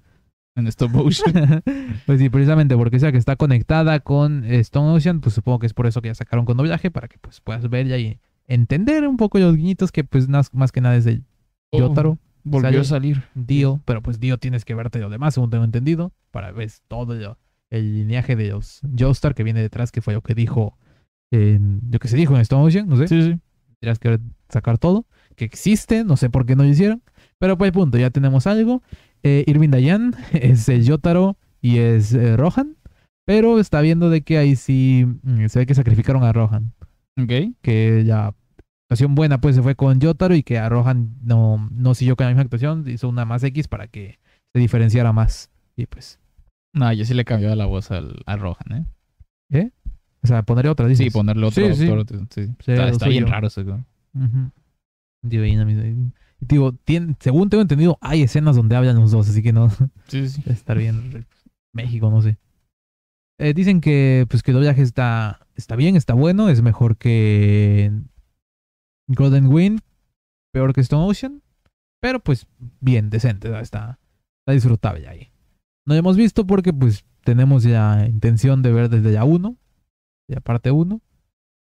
En stop motion. *laughs* pues sí, precisamente porque sea que está conectada con Stone Ocean, pues supongo que es por eso que ya sacaron con doblaje, para que pues puedas ver ya y entender un poco los guiñitos que pues nas- más que nada es el Yotaro, Volvió Sale- a salir. Dio, pero pues Dio tienes que verte lo demás, según tengo entendido, para ver todo lo- el lineaje de los Joestar que viene detrás, que fue lo que dijo, en- lo que se dijo en Stone Ocean, no sé, Sí, sí. tendrías que sacar todo, que existe, no sé por qué no lo hicieron, pero pues punto, ya tenemos algo. Eh, Irving Dayan *laughs* es el Yotaro y es eh, Rohan, pero está viendo de que ahí sí mm, se ve que sacrificaron a Rohan, Ok. que la actuación buena pues se fue con Yotaro y que a Rohan no, no siguió con la misma actuación, hizo una más X para que se diferenciara más. Y pues, No, yo sí le cambió la voz al, a Rohan, ¿eh? o sea, ponerle otra, dices. Sí, ponerle otro Sí, sí. doctor. Sí. Está, bien raro. Ujú. Digo, según tengo entendido, hay escenas donde hablan los dos, así que no, Sí, sí. *laughs* Estar bien. México, no sé. Eh, dicen que pues que el doblaje está, está bien, está bueno, es mejor que Golden Wind, peor que Stone Ocean, pero pues bien, decente, está, está disfrutable ahí. No lo hemos visto porque pues tenemos ya intención de ver desde ya uno, ya parte uno,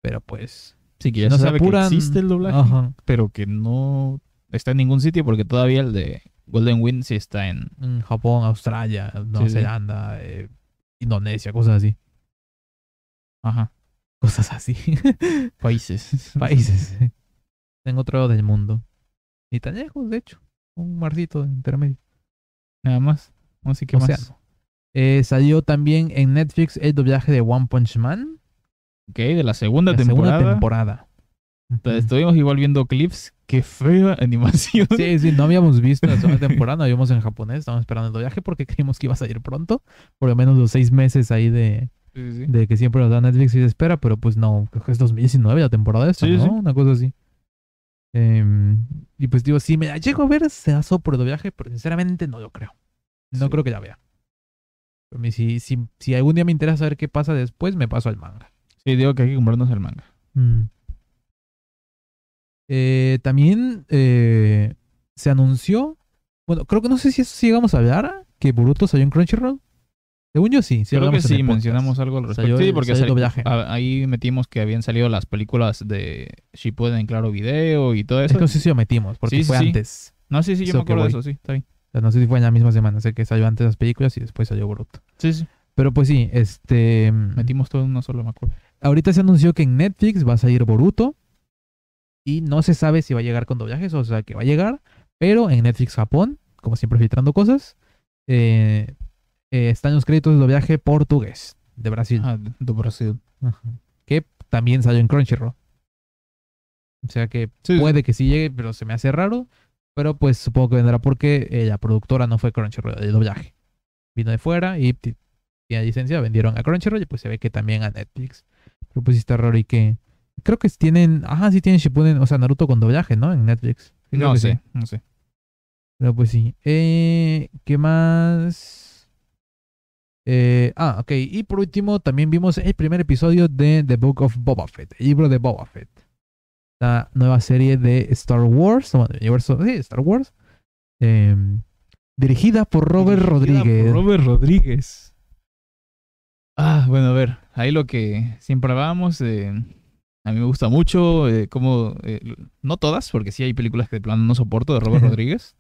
pero pues... Sí, que si ya no se sabe apuran- que existe el doblaje, Ajá, pero que no está en ningún sitio porque todavía el de Golden Wind sí está en... en Japón, Australia, Nueva Sí, sí. Zelanda, eh, Indonesia, cosas así. Ajá. Cosas así. *laughs* Países. países. En otro lado del mundo. Ni tan lejos, de hecho. Un marcito intermedio. Nada más. Así que más. Eh, salió también en Netflix el doblaje de One Punch Man. Ok, de la segunda la temporada. segunda temporada. Entonces. Estuvimos igual viendo clips. Qué fea *laughs* animación. Sí, sí, no habíamos visto la segunda temporada, no vimos en japonés, estábamos esperando el doblaje porque creímos que iba a salir pronto. Por lo menos los seis meses ahí de, Sí, sí. de que siempre nos da Netflix y se espera, pero pues no, creo que es 2019 la temporada esta, Sí, ¿no? Una cosa así. Em, y pues digo, si me la llego a ver, será solo por doblaje, pero sinceramente no lo creo. No Sí. creo que la vea. Pero si, si, si algún día me interesa saber qué pasa después, me paso al manga. Sí, digo que hay que comprarnos el manga. Mm. Eh, también eh, se anunció, bueno, creo que no sé si eso sí llegamos a hablar, que Boruto salió en Crunchyroll. Según yo sí, sí Creo que sí, mencionamos algo al respecto. Salió sí, porque salió el sal- doblaje. a- ahí metimos que habían salido las películas de Shippuden en Claro Video y todo Es eso. que no sé si lo metimos, porque Sí, fue sí. antes. No, sí, sí, yo me acuerdo de eso, sí, está bien. O sea, no sé si fue en la misma semana, sé que salió antes las películas y después salió Boruto. Sí, sí. Pero pues sí, este... Metimos todo en uno solo, me acuerdo. Ahorita se anunció que en Netflix va a salir Boruto. Y no se sabe si va a llegar con doblajes, o sea que va a llegar. Pero en Netflix Japón, como siempre filtrando cosas, eh, eh, están los créditos de doblaje portugués de Brasil. Ah, de Brasil. Ajá. Que también salió en Crunchyroll. O sea que Sí, puede que sí llegue, pero se me hace raro. Pero pues supongo que vendrá porque eh, la productora no fue Crunchyroll de doblaje. Vino de fuera y ti- tiene licencia, vendieron a Crunchyroll y pues se ve que también a Netflix. Pero pues sí está raro y que... Creo que tienen... Ajá, sí tienen Shippuden, o sea, Naruto con doblaje, ¿no? En Netflix. Creo No sé, sí. no sé. Pero pues sí. Eh, ¿Qué más? Eh, ah, ok. Y por último, también vimos el primer episodio de The Book of Boba Fett, el libro de Boba Fett. La nueva serie de Star Wars, bueno, del universo, sí, Star Wars. eh, dirigida por Robert Dirigida Rodríguez. por Robert Rodríguez. Ah, bueno, a ver, ahí lo que siempre hablábamos, eh, a mí me gusta mucho, eh, como, no todas, porque sí hay películas que de plano no soporto de Robert *laughs* Rodríguez,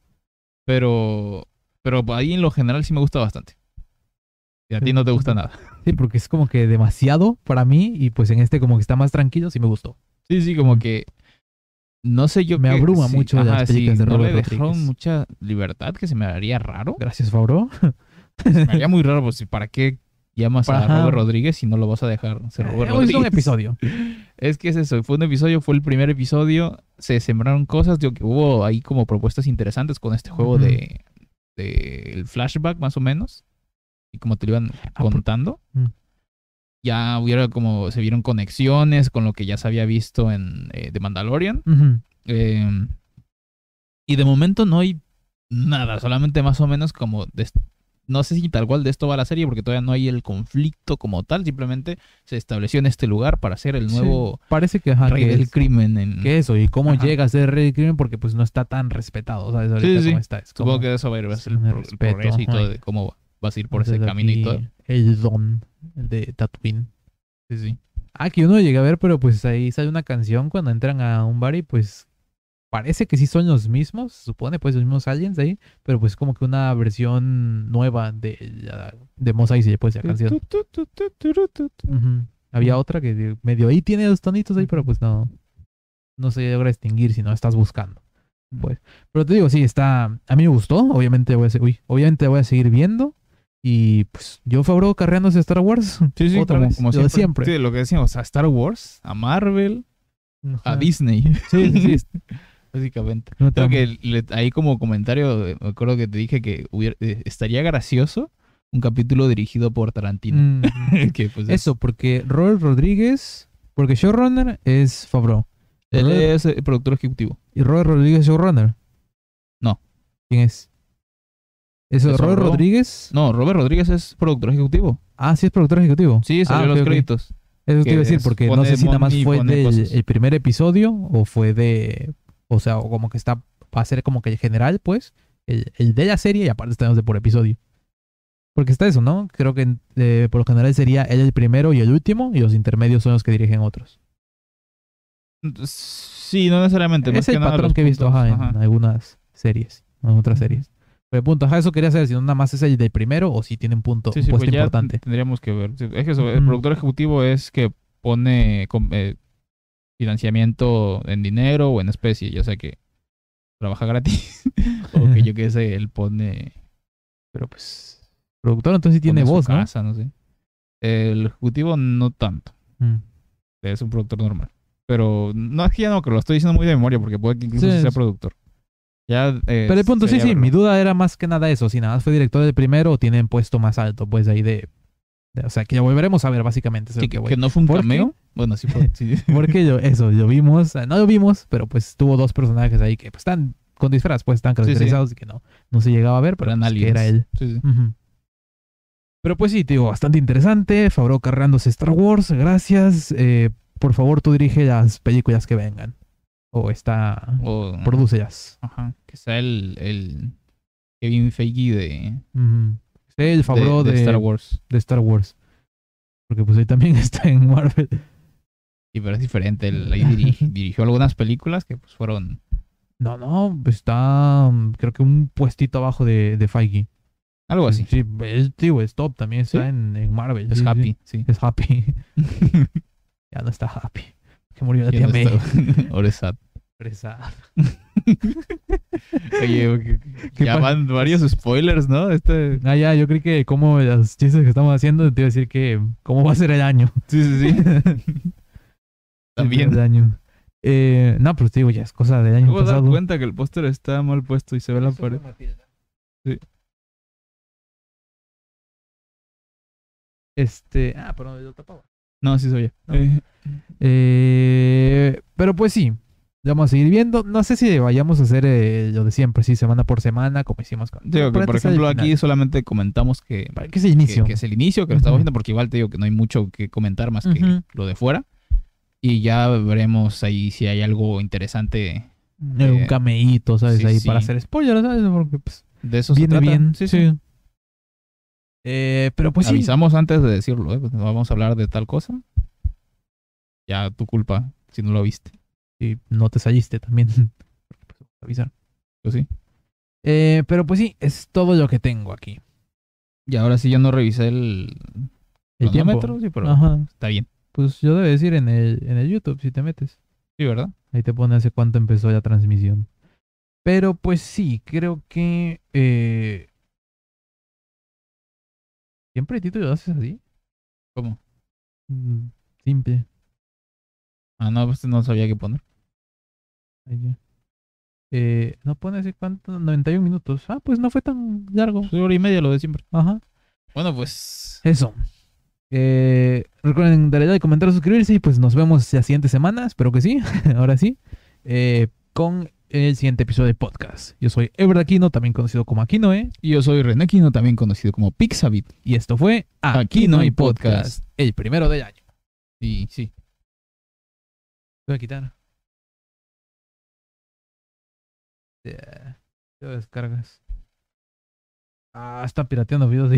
pero, pero ahí en lo general sí me gusta bastante. Y a ti no te gusta nada. Sí, porque es como que demasiado para mí y pues en este como que está más tranquilo, sí me gustó. Sí, sí, como que, no sé yo Me abruma sí, mucho las ajá, películas sí, de no Robert le dejaron Rodríguez. mucha libertad que se me haría raro. Gracias, Fabro. Se me haría muy raro, pues, ¿para qué llamas a. Robert Rodríguez si no lo vas a dejar ser Robert Hemos visto un episodio. *laughs* Es que es eso, fue un episodio, fue el primer episodio, se sembraron cosas, digo que hubo ahí como propuestas interesantes con este juego de, de el flashback más o menos, y como te lo iban Ah, contando, Mm. ya hubiera como, se vieron conexiones con lo que ya se había visto en eh, The Mandalorian, eh, y de momento no hay nada, solamente más o menos como, de- no sé si tal cual de esto va la serie, porque todavía no hay el conflicto como tal, simplemente se estableció en este lugar para ser el Sí, nuevo parece que, ajá, rey que del es- crimen en... que eso y cómo Ajá. llega a ser rey del crimen porque pues no está tan respetado, ¿sabes? Ahorita sí. cómo está. Es Supongo como- que de eso va a ir va a ser el, el respeto, progreso y ajá. todo, de cómo va- vas a ir por ese camino y todo. El don de Tatooine. Sí, sí. Ah, que yo no llegué a ver, pero pues ahí sale una canción cuando entran a un bar y pues parece que sí son los mismos, se supone, pues los mismos aliens ahí, pero pues como que una versión nueva de, la- de Mos Eisley, pues la canción. Había otra que medio ahí tiene los tonitos ahí, pero pues no, no se logra distinguir si no estás buscando. Pues. Pero te digo, sí, está. A mí me gustó. Obviamente voy a, se- uy, obviamente voy a seguir viendo. Y pues yo Fabro carreándose Star Wars. Sí, sí, Otra como, vez, siempre. siempre. Sí, lo que decíamos, a Star Wars, a Marvel, a. Disney. Sí, sí, sí. *laughs* Básicamente. No Creo que le- ahí como comentario, eh, me acuerdo que te dije que hubiera- eh, estaría gracioso un capítulo dirigido por Tarantino. Mm, *laughs* que, pues, Eso, porque Robert Rodríguez. Porque showrunner es Fabro. Él Robert- es el productor ejecutivo. ¿Y Robert Rodríguez es showrunner? No. ¿Quién es? ¿Eso ¿Es Robert? Rodríguez? No, Robert Rodríguez es productor ejecutivo. Ah, sí, es productor ejecutivo. Sí, ah, salió ok, los créditos. Eso te iba a decir, porque no sé si nada más fue del el primer episodio o fue de. O sea, o como que está. Va a ser como que el general, pues. El, el de la serie y aparte tenemos de por episodio. Porque está eso, ¿no? Creo que eh, por lo general sería él el primero y el último, y los intermedios son los que dirigen otros. Sí, no necesariamente. más es el que patrón que he visto ajá, en Ajá. algunas series, en otras series. Pero punto, ajá, eso quería saber si no nada más es el del primero o si tiene un punto, Sí, un sí, pues puesto ya importante. tendríamos que ver. Es que eso, el Ujú. productor ejecutivo es que pone eh, financiamiento en dinero o en especie, ya sea que trabaja gratis *laughs* o que yo qué sé, él pone, Pero pues. Productor entonces tiene su voz, ¿no? casa, ¿no? sé. El ejecutivo no tanto, Mm. es un productor normal. Pero no es que ya no, que lo estoy diciendo muy de memoria porque puede que incluso Sí, sea productor. Ya, eh, Pero el punto, sí, sí, mi duda era más que nada eso. Si nada más fue director del primero o tienen puesto más alto, pues ahí de. de- o sea, que ya volveremos a ver, básicamente. Sí, que, que voy. que no fue un cameo. Bueno, sí fue. sí. *laughs* Porque yo, eso, lo vimos, no lo vimos, pero pues tuvo dos personajes ahí que pues, están con disfraz, pues están sí. caracterizados y que no, no se llegaba a ver, pero pues, que era él. Sí, sí. Pero pues sí, te digo, bastante interesante. Favreau cargándose Star Wars, gracias. Eh, por favor, tú dirige las películas que vengan. O está. O, Produce jazz. Ajá. Que sea el, el Kevin Feige de, el de, Favreau de de, Star Wars. de Star Wars. Porque pues ahí también *laughs* está en Marvel. Sí, pero es diferente. Él ahí *laughs* diri- dirigió algunas películas que pues fueron... No, no, está mm, creo que un puestito abajo de, de Feige. Algo así. Sí, es, tío, es top, también está ¿Sí? en, en Marvel. Es sí, sí. happy, sí. Es happy. *laughs* ya no está happy. Que murió la tía no May. sad. *laughs* Fresa. *laughs* Oye, que- ¿Qué ya van varios spoilers, ¿no? Este... Ah, ya, yo creí que como los chistes que estamos haciendo, te iba a decir que cómo va a ser el año. Sí, sí, sí. *laughs* También. El año. Eh, no, pero te digo, ya es cosa del año ¿Cómo dar pasado. cuenta que el póster está mal puesto y se ve la pared? Sí. Este, ah, pero yo tapaba. No, sí se oye. No. Eh, Eh, pero pues sí, vamos a seguir viendo. No sé si vayamos a hacer eh, lo de siempre, sí, semana por semana, como hicimos con. digo que, por ejemplo, aquí solamente comentamos que, que es el que, inicio. que es el inicio, que lo estamos viendo, porque igual te digo que no hay mucho que comentar más que lo de fuera. Y ya veremos ahí si hay algo interesante Eh, un cameíto, ¿sabes? sí, Ahí sí. para hacer spoilers, ¿sabes? Porque pues, de eso. se viene trata. bien. Sí, Sí, sí. Eh, pero pues sí. Avisamos antes de decirlo, ¿eh? Pues, vamos a hablar de tal cosa. Ya tu culpa si no lo viste. Y no te saliste también. *laughs* Pues, avisar. Pues sí. Eh, pero pues sí, es todo lo que tengo aquí. Y ahora sí yo no revisé el, El tiempo. sí, pero Ajá. está bien. Pues yo debe decir en el, en el YouTube, si te metes. Sí, ¿verdad? Ahí te pone hace cuánto empezó la transmisión. Pero pues sí, creo que... eh, ¿Siempre título lo haces así? ¿Cómo? Mm, Simple. Ah, no, pues no sabía qué poner. Eh, no pone hace cuánto, 91 minutos. Ah, pues no fue tan largo. Soy hora y media lo de siempre. Ajá. Bueno, pues Eso. Eh, recuerden darle like, comentar, suscribirse y pues nos vemos la siguiente semana. Espero que sí. *laughs* Ahora sí. Eh, con el siguiente episodio de podcast. Yo soy Ever Aquino, también conocido como Aquino, ¿eh? y yo soy René Quino, también conocido como Pixabit. Y esto fue Aquí no hay podcast. El primero del año. Y sí. Voy a quitar. Yeah. Te descargas. Ah, está pirateando videos de